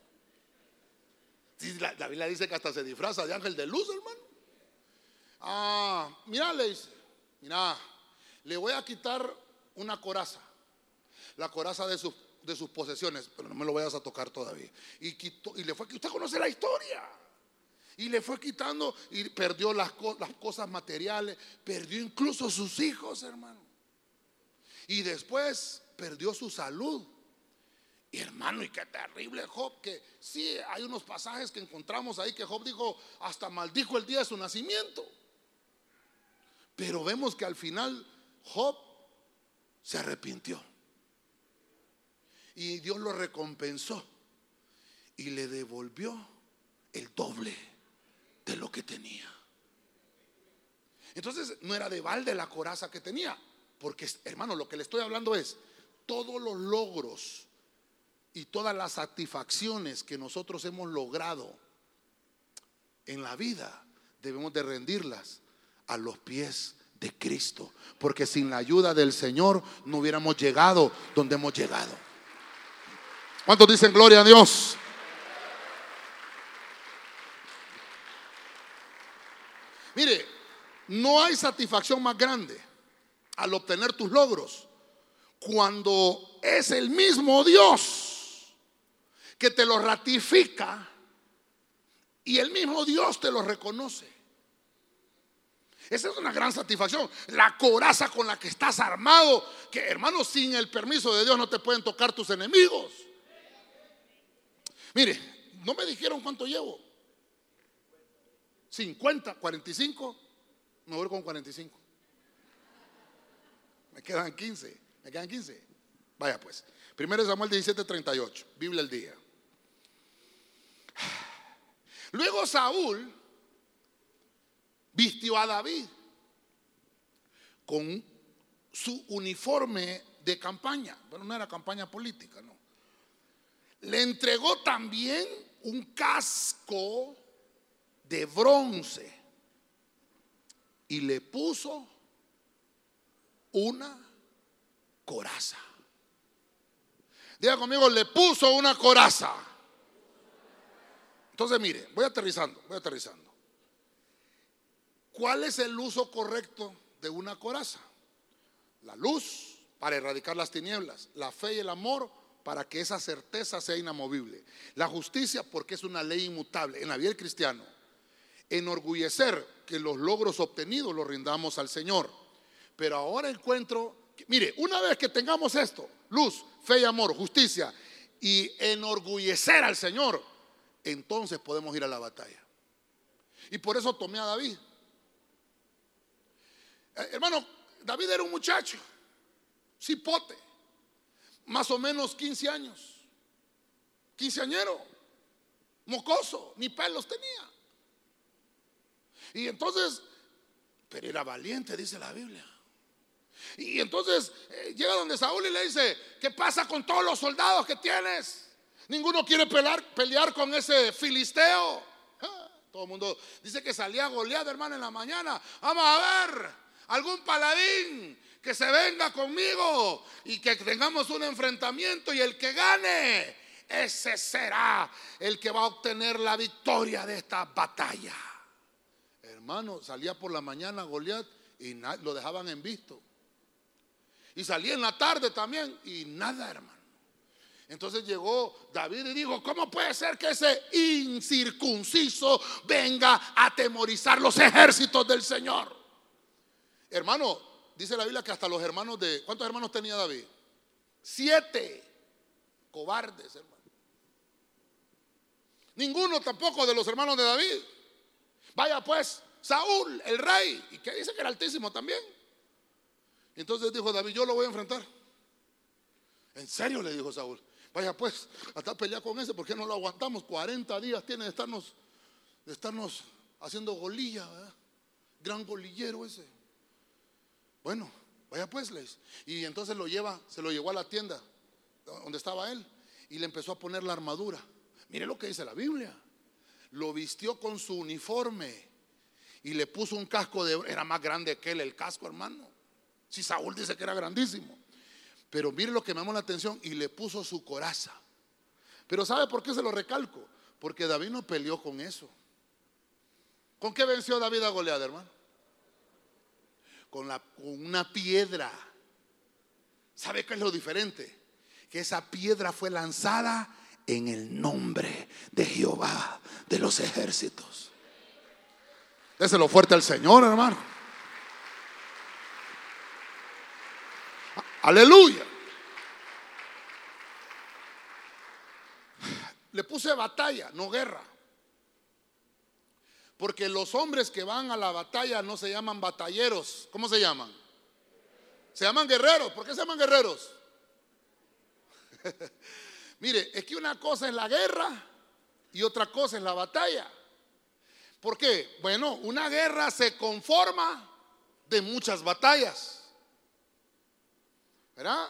La, la Biblia dice que hasta se disfraza de ángel de luz, hermano. Ah, mira, le dice, mira, le voy a quitar una coraza, la coraza de sus, de sus posesiones, pero no me lo vayas a tocar todavía. Y, quitó, y le fue, usted conoce la historia. Y le fue quitando y perdió las, las cosas materiales, perdió incluso sus hijos, hermano. Y después perdió su salud. Y hermano, y qué terrible Job, que sí, hay unos pasajes que encontramos ahí que Job dijo, hasta maldijo el día de su nacimiento. Pero vemos que al final Job se arrepintió. Y Dios lo recompensó y le devolvió el doble de lo que tenía. Entonces no era de balde la coraza que tenía, porque hermano, lo que le estoy hablando es todos los logros y todas las satisfacciones que nosotros hemos logrado en la vida, debemos de rendirlas a los pies de Cristo. Porque sin la ayuda del Señor no hubiéramos llegado donde hemos llegado. ¿Cuántos dicen gloria a Dios? Mire, no hay satisfacción más grande al obtener tus logros cuando es el mismo Dios que te lo ratifica y el mismo Dios te lo reconoce. Esa es una gran satisfacción. La coraza con la que estás armado, que hermano, sin el permiso de Dios no te pueden tocar tus enemigos. Mire, no me dijeron cuánto llevo. 50, 45. Me voy con 45. Me quedan 15. Me quedan 15. Vaya pues. Primero Samuel 17, 38. Biblia el día. Luego Saúl vistió a David con su uniforme de campaña, pero no era campaña política, no. Le entregó también un casco de bronce y le puso una coraza. Diga conmigo, le puso una coraza. Entonces, mire, voy aterrizando, voy aterrizando. ¿Cuál es el uso correcto de una coraza? La luz para erradicar las tinieblas. La fe y el amor para que esa certeza sea inamovible. La justicia porque es una ley inmutable en la vida del cristiano. Enorgullecer que los logros obtenidos los rindamos al Señor. Pero ahora encuentro, mire, una vez que tengamos esto, luz, fe y amor, justicia, y enorgullecer al Señor, entonces podemos ir a la batalla. Y por eso tomé a David. Eh, hermano, David era un muchacho, cipote más o menos 15 años. Quinceañero, mocoso, ni pelos tenía. Y entonces, pero era valiente, dice la Biblia. Y entonces eh, llega donde Saúl y le dice, ¿qué pasa con todos los soldados que tienes? Ninguno quiere pelear, pelear con ese filisteo. Ah, todo el mundo dice que salía goleado, hermano, en la mañana. Vamos a ver, algún paladín que se venga conmigo y que tengamos un enfrentamiento y el que gane, ese será el que va a obtener la victoria de esta batalla. Hermano, salía por la mañana Goliat y lo dejaban en visto. Y salía en la tarde también y nada, hermano. Entonces llegó David y dijo, ¿cómo puede ser que ese incircunciso venga a atemorizar los ejércitos del Señor? Hermano, dice la Biblia que hasta los hermanos de... ¿Cuántos hermanos tenía David? Siete. Cobardes, hermano. Ninguno tampoco de los hermanos de David. Vaya pues, Saúl, el rey, y que dice que era altísimo también. Entonces dijo David, yo lo voy a enfrentar. En serio le dijo Saúl. Vaya pues, hasta pelear con ese, porque no lo aguantamos? 40 días tiene de estarnos, de estarnos haciendo golilla, Gran golillero ese. Bueno, vaya pues, les. Y entonces lo lleva, se lo llevó a la tienda donde estaba él y le empezó a poner la armadura. Mire lo que dice la Biblia. Lo vistió con su uniforme y le puso un casco de era más grande que él el casco, hermano. Si Saúl dice que era grandísimo. Pero mire lo que me llamó la atención y le puso su coraza. Pero ¿sabe por qué se lo recalco? Porque David no peleó con eso. ¿Con qué venció David a Goliat, hermano? Con, una piedra. ¿Sabe qué es lo diferente? Que esa piedra fue lanzada en el nombre de Jehová de los ejércitos. Déselo fuerte al Señor, hermano. Aleluya. Le puse batalla, no guerra. Porque los hombres que van a la batalla no se llaman batalleros. ¿Cómo se llaman? Se llaman guerreros. ¿Por qué se llaman guerreros? Mire, es que una cosa es la guerra y otra cosa es la batalla. ¿Por qué? Bueno, una guerra se conforma de muchas batallas. ¿Verdad?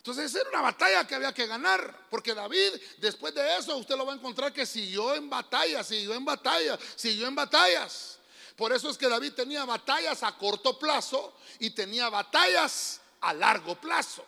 Entonces era una batalla que había que ganar, porque David después de eso usted lo va a encontrar que siguió en batallas, siguió en batallas, siguió en batallas. Por eso es que David tenía batallas a corto plazo y tenía batallas a largo plazo.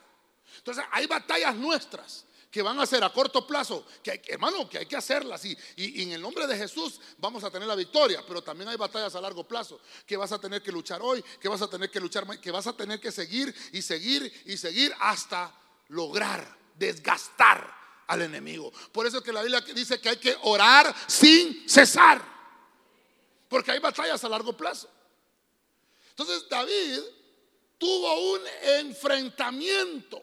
Entonces hay batallas nuestras que van a ser a corto plazo, que hermano, que hay que hacerlas y, y, en el nombre de Jesús vamos a tener la victoria, pero también hay batallas a largo plazo que vas a tener que luchar hoy, que vas a tener que luchar, que vas a tener que seguir y seguir y seguir hasta lograr desgastar al enemigo. Por eso es que la Biblia dice que hay que orar sin cesar. Porque hay batallas a largo plazo. Entonces David tuvo un enfrentamiento.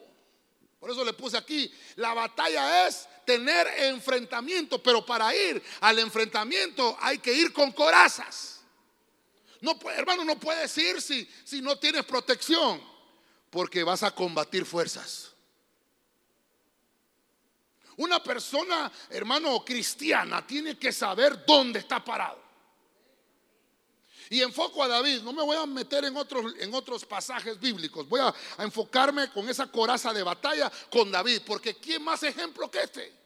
Por eso le puse aquí, la batalla es tener enfrentamiento, pero para ir al enfrentamiento hay que ir con corazas. No, hermano, no puedes ir si, si no tienes protección, porque vas a combatir fuerzas. Una persona, hermano, cristiana, tiene que saber dónde está parado. Y enfoco a David, no me voy a meter en otros, en otros pasajes bíblicos, voy a, a enfocarme con esa coraza de batalla con David, porque ¿quién más ejemplo que este?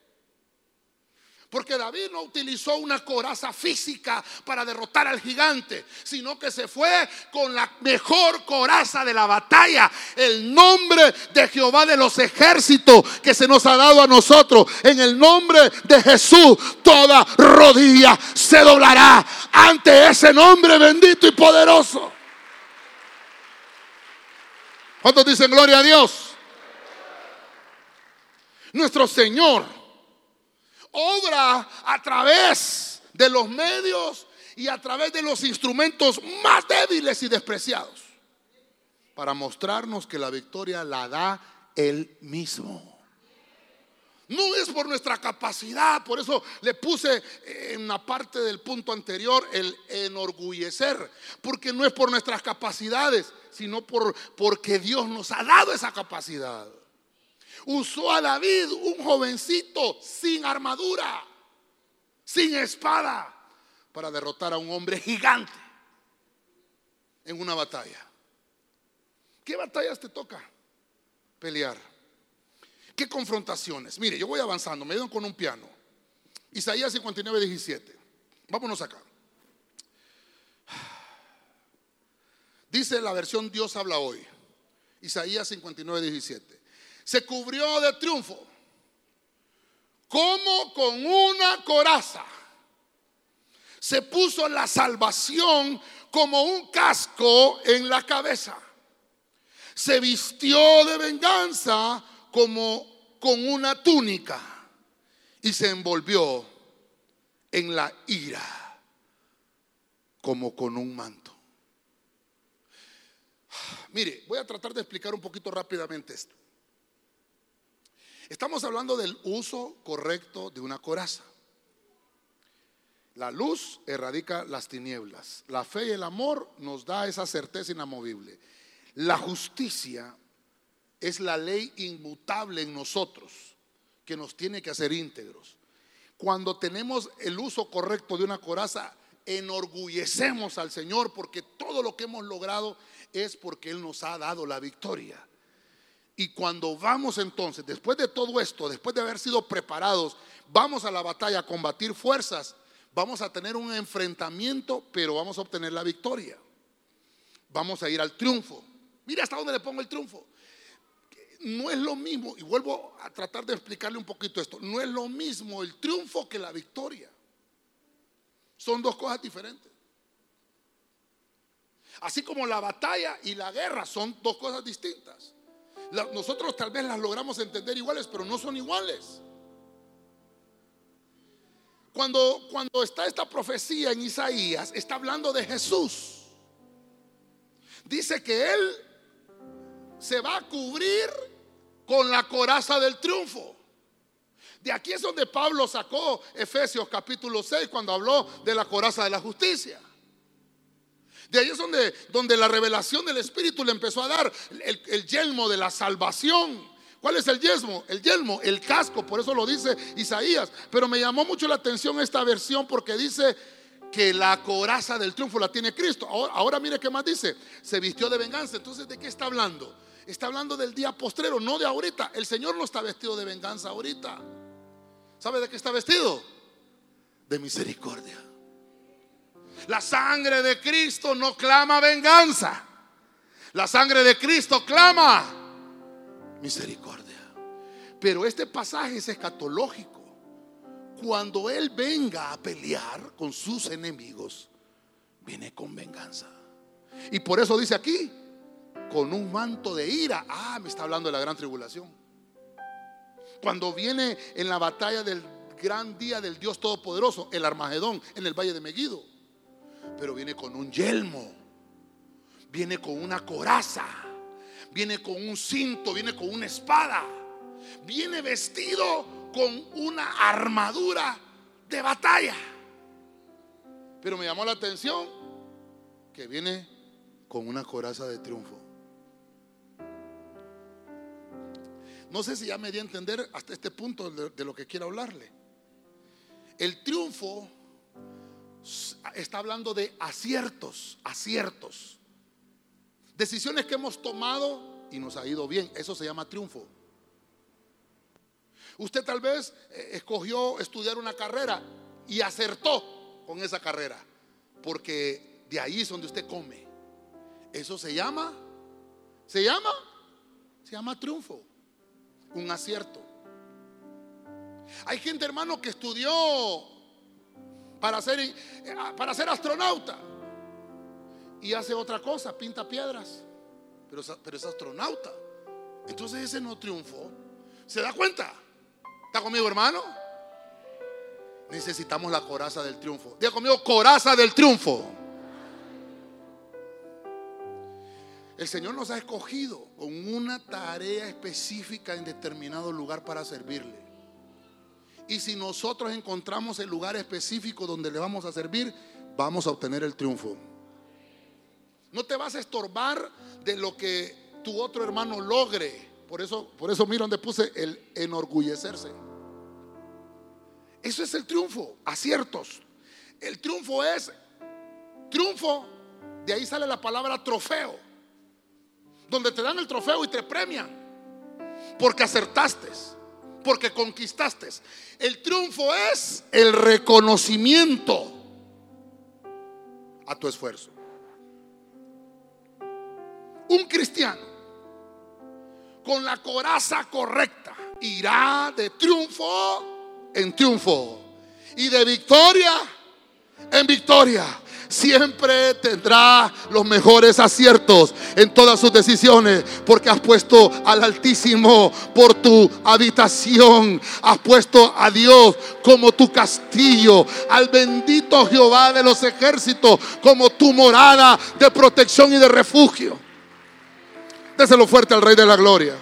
Porque David no utilizó una coraza física para derrotar al gigante, sino que se fue con la mejor coraza de la batalla, el nombre de Jehová de los ejércitos que se nos ha dado a nosotros. En el nombre de Jesús, toda rodilla se doblará ante ese nombre bendito y poderoso. ¿Cuántos dicen gloria a Dios? Nuestro Señor obra a través de los medios y a través de los instrumentos más débiles y despreciados para mostrarnos que la victoria la da Él mismo. No es por nuestra capacidad, por eso le puse en la parte del punto anterior el enorgullecer, porque no es por nuestras capacidades, sino por, porque Dios nos ha dado esa capacidad. Usó a David, un jovencito sin armadura, sin espada, para derrotar a un hombre gigante en una batalla. ¿Qué batallas te toca pelear? ¿Qué confrontaciones? Mire, yo voy avanzando, me dan con un piano. Isaías 59, 17. Vámonos acá. Dice la versión Dios habla hoy. Isaías 59, 17. Se cubrió de triunfo como con una coraza. Se puso la salvación como un casco en la cabeza. Se vistió de venganza como con una túnica y se envolvió en la ira como con un manto. Mire, voy a tratar de explicar un poquito rápidamente esto. Estamos hablando del uso correcto de una coraza. La luz erradica las tinieblas. La fe y el amor nos da esa certeza inamovible. La justicia es la ley inmutable en nosotros que nos tiene que hacer íntegros. Cuando tenemos el uso correcto de una coraza, enorgullecemos al Señor porque todo lo que hemos logrado es porque Él nos ha dado la victoria. Y cuando vamos entonces, después de todo esto, después de haber sido preparados, vamos a la batalla a combatir fuerzas, vamos a tener un enfrentamiento, pero vamos a obtener la victoria. Vamos a ir al triunfo. Mira hasta dónde le pongo el triunfo no es lo mismo, y vuelvo a tratar de explicarle un poquito esto, no es lo mismo el triunfo que la victoria. Son dos cosas diferentes. Así como la batalla y la guerra son dos cosas distintas. Nosotros tal vez las logramos entender iguales, pero no son iguales. Cuando, cuando está esta profecía en Isaías, está hablando de Jesús. Dice que Él se va a cubrir con la coraza del triunfo. De aquí es donde Pablo sacó Efesios capítulo 6 cuando habló de la coraza de la justicia. De ahí es donde, donde la revelación del Espíritu le empezó a dar el, el yelmo de la salvación. ¿Cuál es el yelmo? El yelmo, el casco, por eso lo dice Isaías. Pero me llamó mucho la atención esta versión porque dice que la coraza del triunfo la tiene Cristo. Ahora, ahora mire qué más dice. Se vistió de venganza. Entonces, ¿de qué está hablando? Está hablando del día postrero, no de ahorita. El Señor no está vestido de venganza ahorita. ¿Sabe de qué está vestido? De misericordia. La sangre de Cristo no clama venganza. La sangre de Cristo clama misericordia. Pero este pasaje es escatológico. Cuando Él venga a pelear con sus enemigos, viene con venganza. Y por eso dice aquí, con un manto de ira. Ah, me está hablando de la gran tribulación. Cuando viene en la batalla del gran día del Dios Todopoderoso, el Armagedón, en el valle de Megido. Pero viene con un yelmo, viene con una coraza, viene con un cinto, viene con una espada, viene vestido con una armadura de batalla. Pero me llamó la atención que viene con una coraza de triunfo. No sé si ya me di a entender hasta este punto de, lo que quiero hablarle. El triunfo está hablando de aciertos, aciertos. Decisiones que hemos tomado y nos ha ido bien. Eso se llama triunfo. Usted tal vez eh, escogió estudiar una carrera y acertó con esa carrera. Porque de ahí es donde usted come. Eso se llama, se llama, se llama triunfo un acierto. Hay gente, hermano, que estudió para ser, eh, para ser astronauta y hace otra cosa, pinta piedras. pero, pero es astronauta. Entonces ese no triunfó. ¿Se da cuenta? ¿Está conmigo, hermano? Necesitamos la coraza del triunfo. Diga conmigo, coraza del triunfo. El Señor nos ha escogido con una tarea específica en determinado lugar para servirle. Y si nosotros encontramos el lugar específico donde le vamos a servir, vamos a obtener el triunfo. No te vas a estorbar de lo que tu otro hermano logre. Por eso, por eso mira donde puse el enorgullecerse. Eso es el triunfo, aciertos. El triunfo es triunfo, de ahí sale la palabra trofeo, donde te dan el trofeo y te premian, porque acertaste, porque conquistaste. El triunfo es el reconocimiento a tu esfuerzo. Un cristiano con la coraza correcta irá de triunfo en triunfo y de victoria en victoria. Siempre tendrá los mejores aciertos en todas sus decisiones porque has puesto al Altísimo por tu habitación. Has puesto a Dios como tu castillo, al bendito Jehová de los ejércitos como tu morada de protección y de refugio. Déselo fuerte al Rey de la Gloria.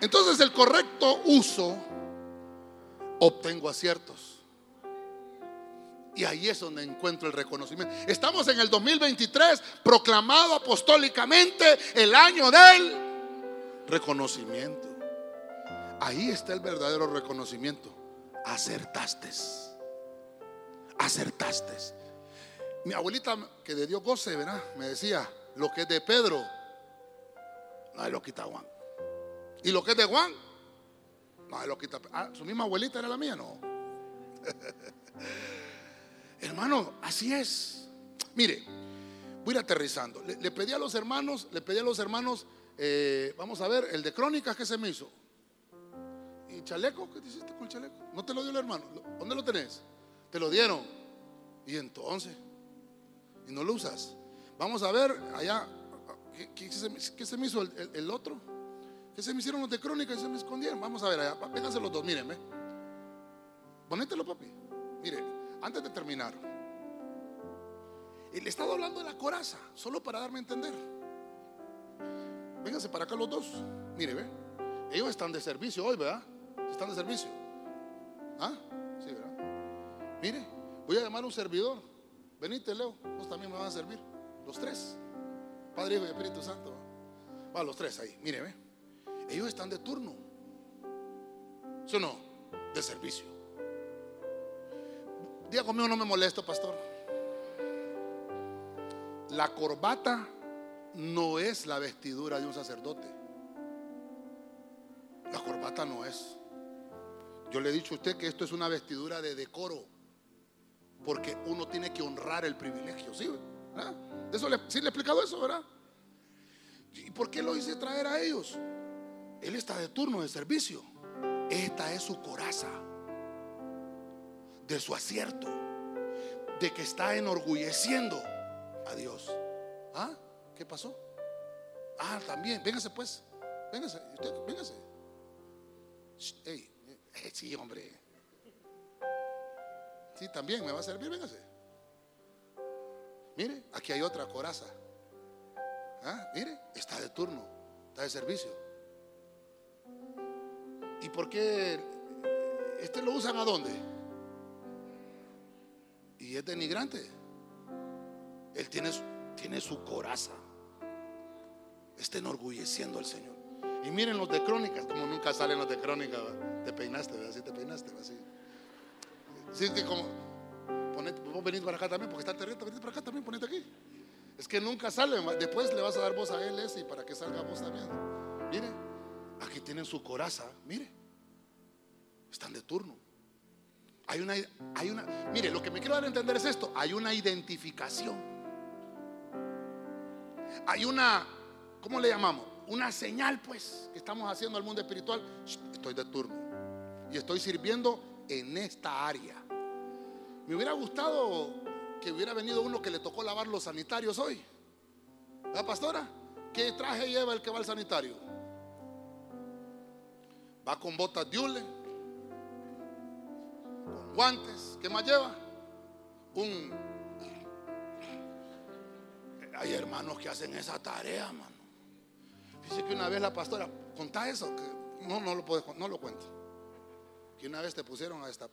Entonces el correcto uso, obtengo aciertos. Y ahí es donde encuentro el reconocimiento. Estamos en el 2023, proclamado apostólicamente el año del reconocimiento. Ahí está el verdadero reconocimiento. Acertaste. Acertaste. Mi abuelita, que de Dios goce, ¿verdad? Me decía, lo que es de Pedro, no lo quita Juan. ¿Y lo que es de Juan? Quita. Ah, su misma abuelita era la mía, no. Hermano, así es. Mire, voy a ir aterrizando. Le, pedí a los hermanos, le pedí a los hermanos, eh, vamos a ver, el de crónicas, ¿qué se me hizo? ¿Y chaleco? ¿Qué te hiciste con el chaleco? ¿No te lo dio el hermano? ¿Dónde lo tenés? Te lo dieron. Y entonces, y no lo usas. Vamos a ver allá, ¿qué, se, me hizo el otro? Que se me hicieron los de crónica y se me escondieron. Vamos a ver allá, vénganse los dos, mírenme. Ponételo, papi. Mire, antes de terminar, le he estado hablando de la coraza, solo para darme a entender. Vénganse para acá los dos. Mire, ve. Ellos están de servicio hoy, ¿verdad? Están de servicio. ¿Ah? Sí, ¿verdad? Mire, voy a llamar a un servidor. Venite, Leo. Vos también me van a servir. Los tres. Padre, Hijo y Espíritu Santo. Va, los tres ahí. Mire, ve. Ellos están de turno. ¿Sí o no? De servicio. Día conmigo no me molesto, pastor. La corbata no es la vestidura de un sacerdote. La corbata no es. Yo le he dicho a usted que esto es una vestidura de decoro. Porque uno tiene que honrar el privilegio. ¿Sí? Eso le, ¿Sí le he explicado eso, verdad? ¿Y por qué lo hice traer a ellos? Él está de turno de servicio. Esta es su coraza de su acierto, de que está enorgulleciendo a Dios. ¿Ah? ¿Qué pasó? Ah, también, véngase pues, véngase, usted, véngase. Hey, eh, sí, hombre. Sí, también me va a servir, véngase. Mire, aquí hay otra coraza. ¿Ah? Mire, está de turno, está de servicio. ¿Y por qué este lo usan a dónde? Y es denigrante. Él tiene, tiene su coraza. Está enorgulleciendo al Señor. Y miren los de crónicas, como nunca salen los de crónicas. Te peinaste, así te peinaste, así. Que como, vos venís para acá también, porque está terrible, venís para acá también, ponete aquí. Es que nunca salen. Después le vas a dar voz a él ese y para que salga vos también. Miren. Aquí tienen su coraza, mire. Están de turno. Hay una, hay una, mire, lo que me quiero dar a entender es esto. Hay una identificación. Hay una, ¿cómo le llamamos? Una señal, pues, que estamos haciendo al mundo espiritual. Estoy de turno. Y estoy sirviendo en esta área. Me hubiera gustado que hubiera venido uno que le tocó lavar los sanitarios hoy. ¿La pastora? ¿Qué traje lleva el que va al sanitario? Va con botas de hule, con guantes. ¿Qué más lleva? Un. Hay hermanos que hacen esa tarea, mano. Dice que una vez la pastora, contá eso, que no, no lo puedes, no lo cuento. Que una vez te pusieron a esta.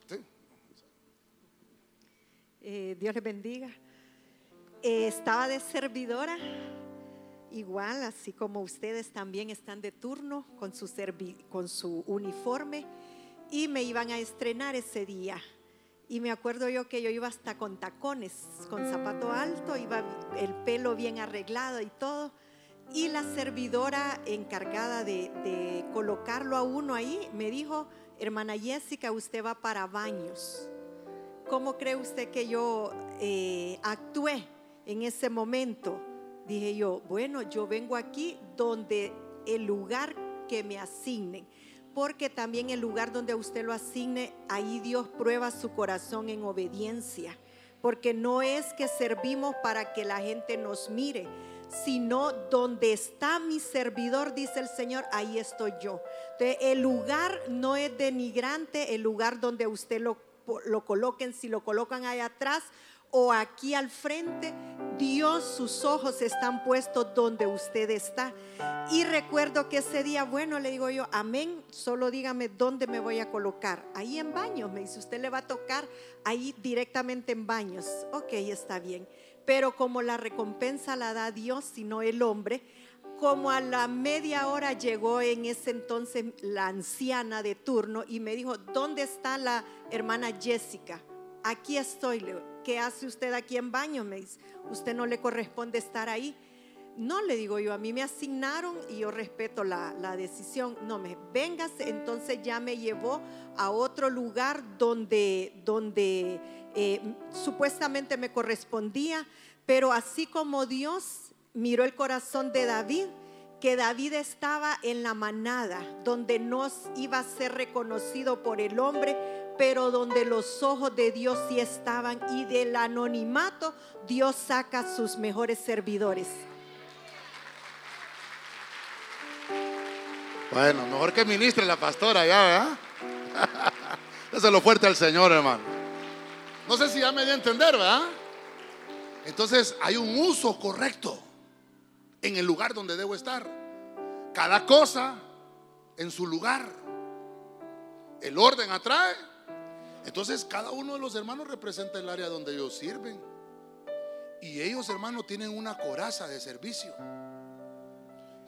Eh, Dios le bendiga. Eh, estaba de servidora, igual, así como ustedes también están de turno con su, con su uniforme, y me iban a estrenar ese día. Y me acuerdo yo que yo iba hasta con tacones, con zapato alto, iba el pelo bien arreglado y todo. Y la servidora encargada de, colocarlo a uno ahí me dijo, hermana Jessica, usted va para baños. ¿Cómo cree usted que yo eh, actué en ese momento? Dije yo, bueno, yo vengo aquí donde el lugar que me asignen, porque también el lugar donde usted lo asigne, ahí Dios prueba su corazón en obediencia, porque no es que servimos para que la gente nos mire, sino donde está mi servidor, dice el Señor, ahí estoy yo. Entonces, el lugar no es denigrante, el lugar donde usted lo, lo coloquen, si lo colocan ahí atrás o aquí al frente, Dios, sus ojos están puestos donde usted está. Y recuerdo que ese día, bueno, le digo yo, amén, solo dígame dónde me voy a colocar. Ahí en baños, me dice, usted le va a tocar ahí directamente en baños. Ok, está bien pero como la recompensa la da Dios, sino el hombre, como a la media hora llegó en ese entonces la anciana de turno y me dijo, ¿dónde está la hermana Jessica? Aquí estoy. ¿Qué hace usted aquí en baño? Me dice, usted no le corresponde estar ahí. No le digo yo, a mí me asignaron y yo respeto la, decisión. No me vengas, entonces ya me llevó a otro lugar donde, donde eh, supuestamente me correspondía, pero así como Dios miró el corazón de David, que David estaba en la manada, donde no iba a ser reconocido por el hombre, pero donde los ojos de Dios sí estaban y del anonimato Dios saca sus mejores servidores. Bueno, mejor que ministre la pastora ya, ¿verdad? Lo fuerte al Señor, hermano. No sé si ya me di a entender, ¿verdad? Entonces hay un uso correcto en el lugar donde debo estar. Cada cosa en su lugar. El orden atrae. Entonces cada uno de los hermanos representa el área donde ellos sirven. Y ellos, hermanos, tienen una coraza de servicio.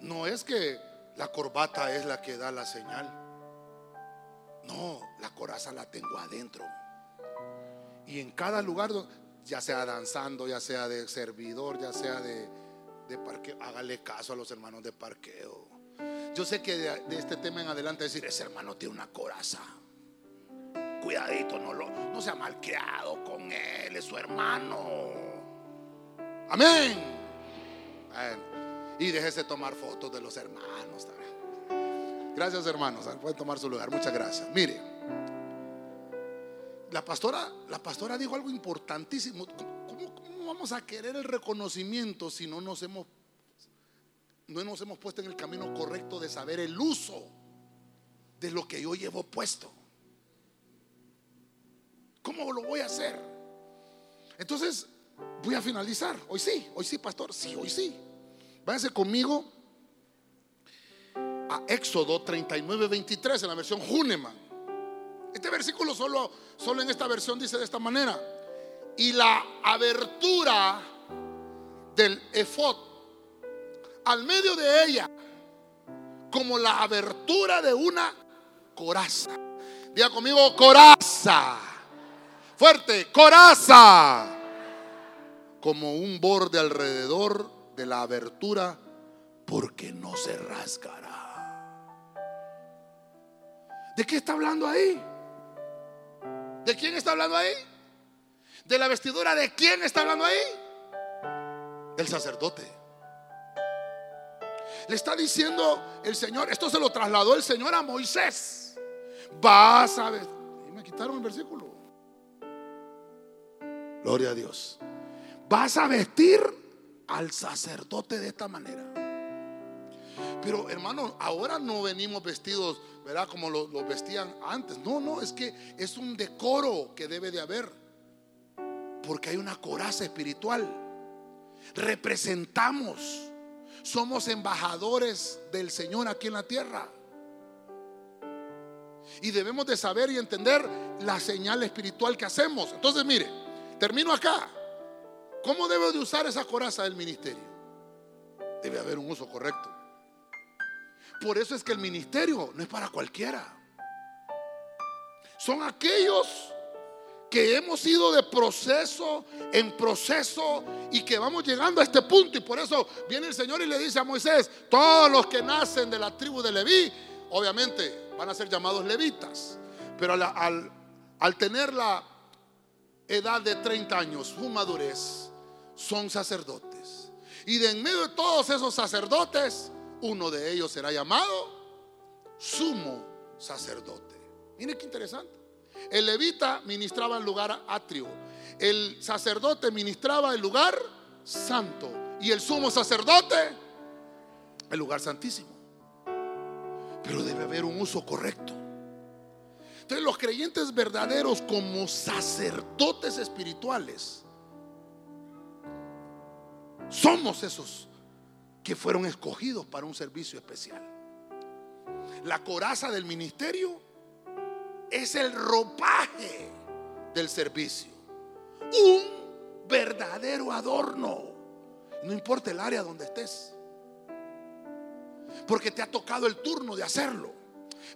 No es que la corbata es la que da la señal. No, la coraza la tengo adentro. Y en cada lugar, ya sea danzando, ya sea de servidor, ya sea de, de parqueo, hágale caso a los hermanos de parqueo. Yo sé que de, este tema en adelante decir, ese hermano tiene una coraza. Cuidadito, no, lo, no sea malcriado con él, es su hermano. Amén. y déjese tomar fotos de los hermanos también. Gracias, hermanos. Pueden tomar su lugar. Muchas gracias. Mire la pastora, la pastora dijo algo importantísimo. ¿Cómo, vamos a querer el reconocimiento si no nos hemos no nos hemos puesto en el camino correcto de saber el uso de lo que yo llevo puesto? ¿Cómo lo voy a hacer? Entonces, voy a finalizar. Hoy sí, hoy sí, pastor. Sí, hoy sí. Váyase conmigo a Éxodo 39, 23 en la versión Huneman. Este versículo solo, solo en esta versión dice de esta manera. Y la abertura del efod al medio de ella, como la abertura de una coraza. Diga conmigo, coraza. Fuerte, coraza. Como un borde alrededor de la abertura, porque no se rasgará. ¿De qué está hablando ahí? ¿De quién está hablando ahí? ¿De la vestidura de quién está hablando ahí? Del sacerdote. Le está diciendo el Señor, esto se lo trasladó el Señor a Moisés. Vas a ver. Me quitaron el versículo. Gloria a Dios. vas a vestir al sacerdote de esta manera. Pero hermano, ahora no venimos vestidos, ¿verdad? Como los lo vestían antes. No, no, es que es un decoro que debe de haber. Porque hay una coraza espiritual. Representamos. Somos embajadores del Señor aquí en la tierra. Y debemos de saber y entender la señal espiritual que hacemos. Entonces, mire, termino acá. ¿Cómo debe de usar esa coraza del ministerio? Debe haber un uso correcto. Por eso es que el ministerio no es para cualquiera. Son aquellos que hemos ido de proceso en proceso y que vamos llegando a este punto. Y por eso viene el Señor y le dice a Moisés, todos los que nacen de la tribu de Leví, obviamente van a ser llamados levitas. Pero al, al tener la edad de 30 años, su madurez, son sacerdotes. Y de en medio de todos esos sacerdotes, uno de ellos será llamado sumo sacerdote. Mire qué interesante. El levita ministraba el lugar atrio. El sacerdote ministraba el lugar santo. Y el sumo sacerdote el lugar santísimo. Pero debe haber un uso correcto. Entonces los creyentes verdaderos como sacerdotes espirituales somos esos que fueron escogidos para un servicio especial. La coraza del ministerio es el ropaje del servicio. Un verdadero adorno. No importa el área donde estés. Porque te ha tocado el turno de hacerlo.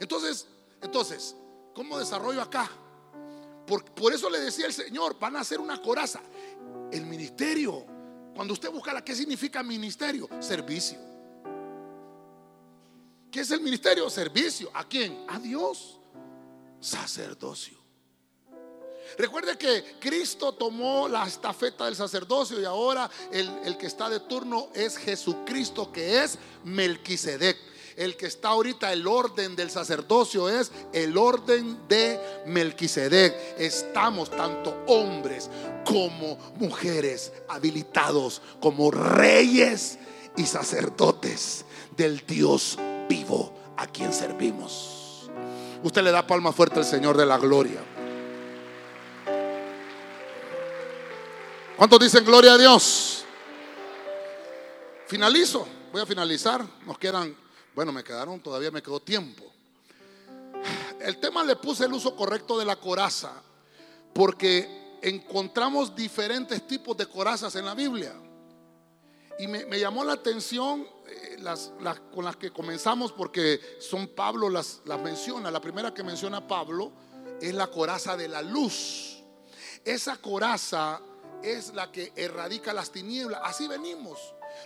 Entonces, entonces, ¿cómo desarrollo acá? Por, por eso le decía el Señor, van a hacer una coraza. El ministerio cuando usted busca la qué significa ministerio, servicio. ¿Qué es el ministerio? Servicio. ¿A quién? A Dios. Sacerdocio. Recuerde que Cristo tomó la estafeta del sacerdocio y ahora el, el, que está de turno es Jesucristo, que es Melquisedec. El que está ahorita, el orden del sacerdocio es el orden de Melquisedec. Estamos tanto hombres como mujeres habilitados como reyes y sacerdotes del Dios vivo a quien servimos. Usted le da palma fuerte al Señor de la gloria. ¿Cuántos dicen gloria a Dios? Finalizo, voy a finalizar. Nos quedan bueno, me quedaron, todavía me quedó tiempo. El tema le puse el uso correcto de la coraza, porque encontramos diferentes tipos de corazas en la Biblia. Y me, llamó la atención eh, las, con las que comenzamos, porque son Pablo las, las menciona. La primera que menciona Pablo es la coraza de la luz. Esa coraza es la que erradica las tinieblas. Así venimos.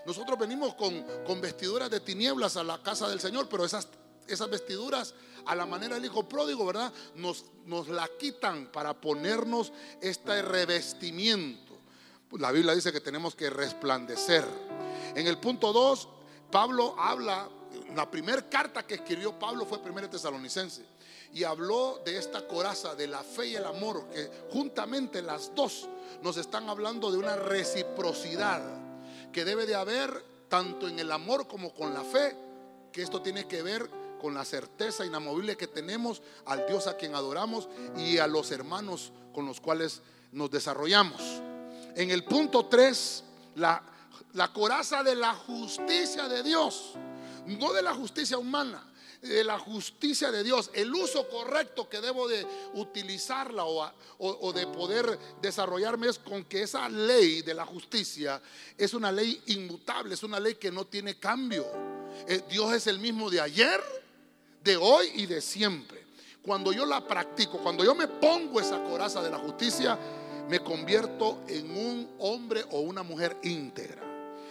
Nosotros venimos con, vestiduras de tinieblas a la casa del Señor, pero esas, esas vestiduras, a la manera del hijo pródigo, ¿verdad? Nos, nos la quitan para ponernos este revestimiento. La Biblia dice que tenemos que resplandecer. En el punto 2, Pablo habla, la primera carta que escribió Pablo fue primera tesalonicense. Y habló de esta coraza, de la fe y el amor, que juntamente las dos nos están hablando de una reciprocidad que debe de haber tanto en el amor como con la fe, que esto tiene que ver con la certeza inamovible que tenemos al Dios a quien adoramos y a los hermanos con los cuales nos desarrollamos. En el punto 3, la, la coraza de la justicia de Dios, no de la justicia humana, de la justicia de Dios, el uso correcto que debo de utilizarla o, de poder desarrollarme es con que esa ley de la justicia es una ley inmutable, es una ley que no tiene cambio. Eh, Dios es el mismo de ayer, de hoy y de siempre. Cuando yo la practico, cuando yo me pongo esa coraza de la justicia, me convierto en un hombre o una mujer íntegra.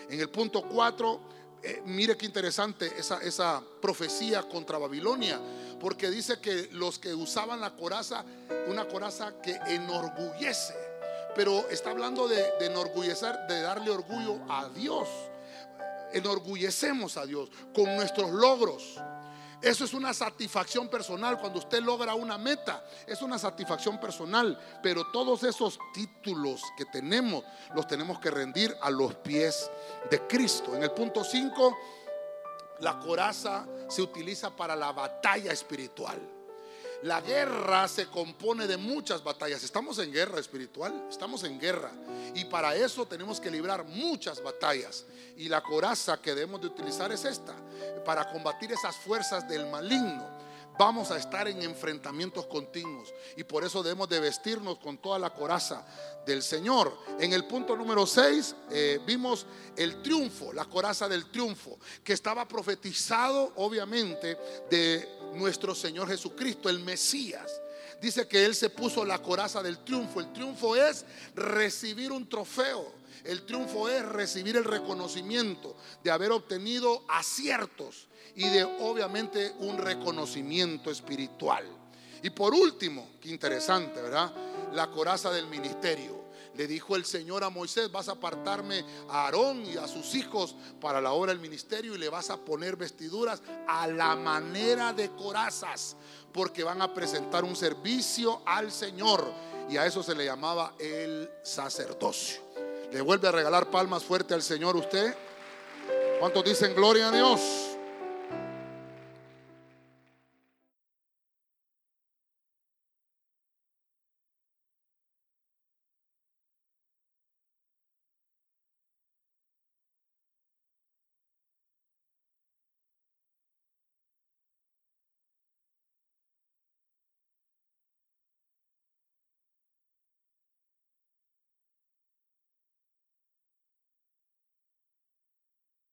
En el punto 4 eh, mire qué interesante esa, esa profecía contra Babilonia, porque dice que los que usaban la coraza, una coraza que enorgullece, pero está hablando de, de enorgullecer, de darle orgullo a Dios. Enorgullecemos a Dios con nuestros logros. Eso es una satisfacción personal. Cuando usted logra una meta, es una satisfacción personal. Pero todos esos títulos que tenemos, los tenemos que rendir a los pies de Cristo. En el punto 5, la coraza se utiliza para la batalla espiritual. La guerra se compone de muchas batallas. Estamos en guerra espiritual, estamos en guerra. Y para eso tenemos que librar muchas batallas. Y la coraza que debemos de utilizar es esta, para combatir esas fuerzas del maligno vamos a estar en enfrentamientos continuos y por eso debemos de vestirnos con toda la coraza del Señor. En el punto número 6 eh, vimos el triunfo, la coraza del triunfo, que estaba profetizado obviamente de nuestro Señor Jesucristo, el Mesías. Dice que Él se puso la coraza del triunfo. El triunfo es recibir un trofeo. El triunfo es recibir el reconocimiento de haber obtenido aciertos y de obviamente un reconocimiento espiritual. Y por último, qué interesante, ¿verdad? La coraza del ministerio. Le dijo el Señor a Moisés, vas a apartarme a Aarón y a sus hijos para la obra del ministerio y le vas a poner vestiduras a la manera de corazas, porque van a presentar un servicio al Señor. Y a eso se le llamaba el sacerdocio. ¿Le vuelve a regalar palmas fuerte al Señor usted? ¿Cuántos dicen gloria a Dios?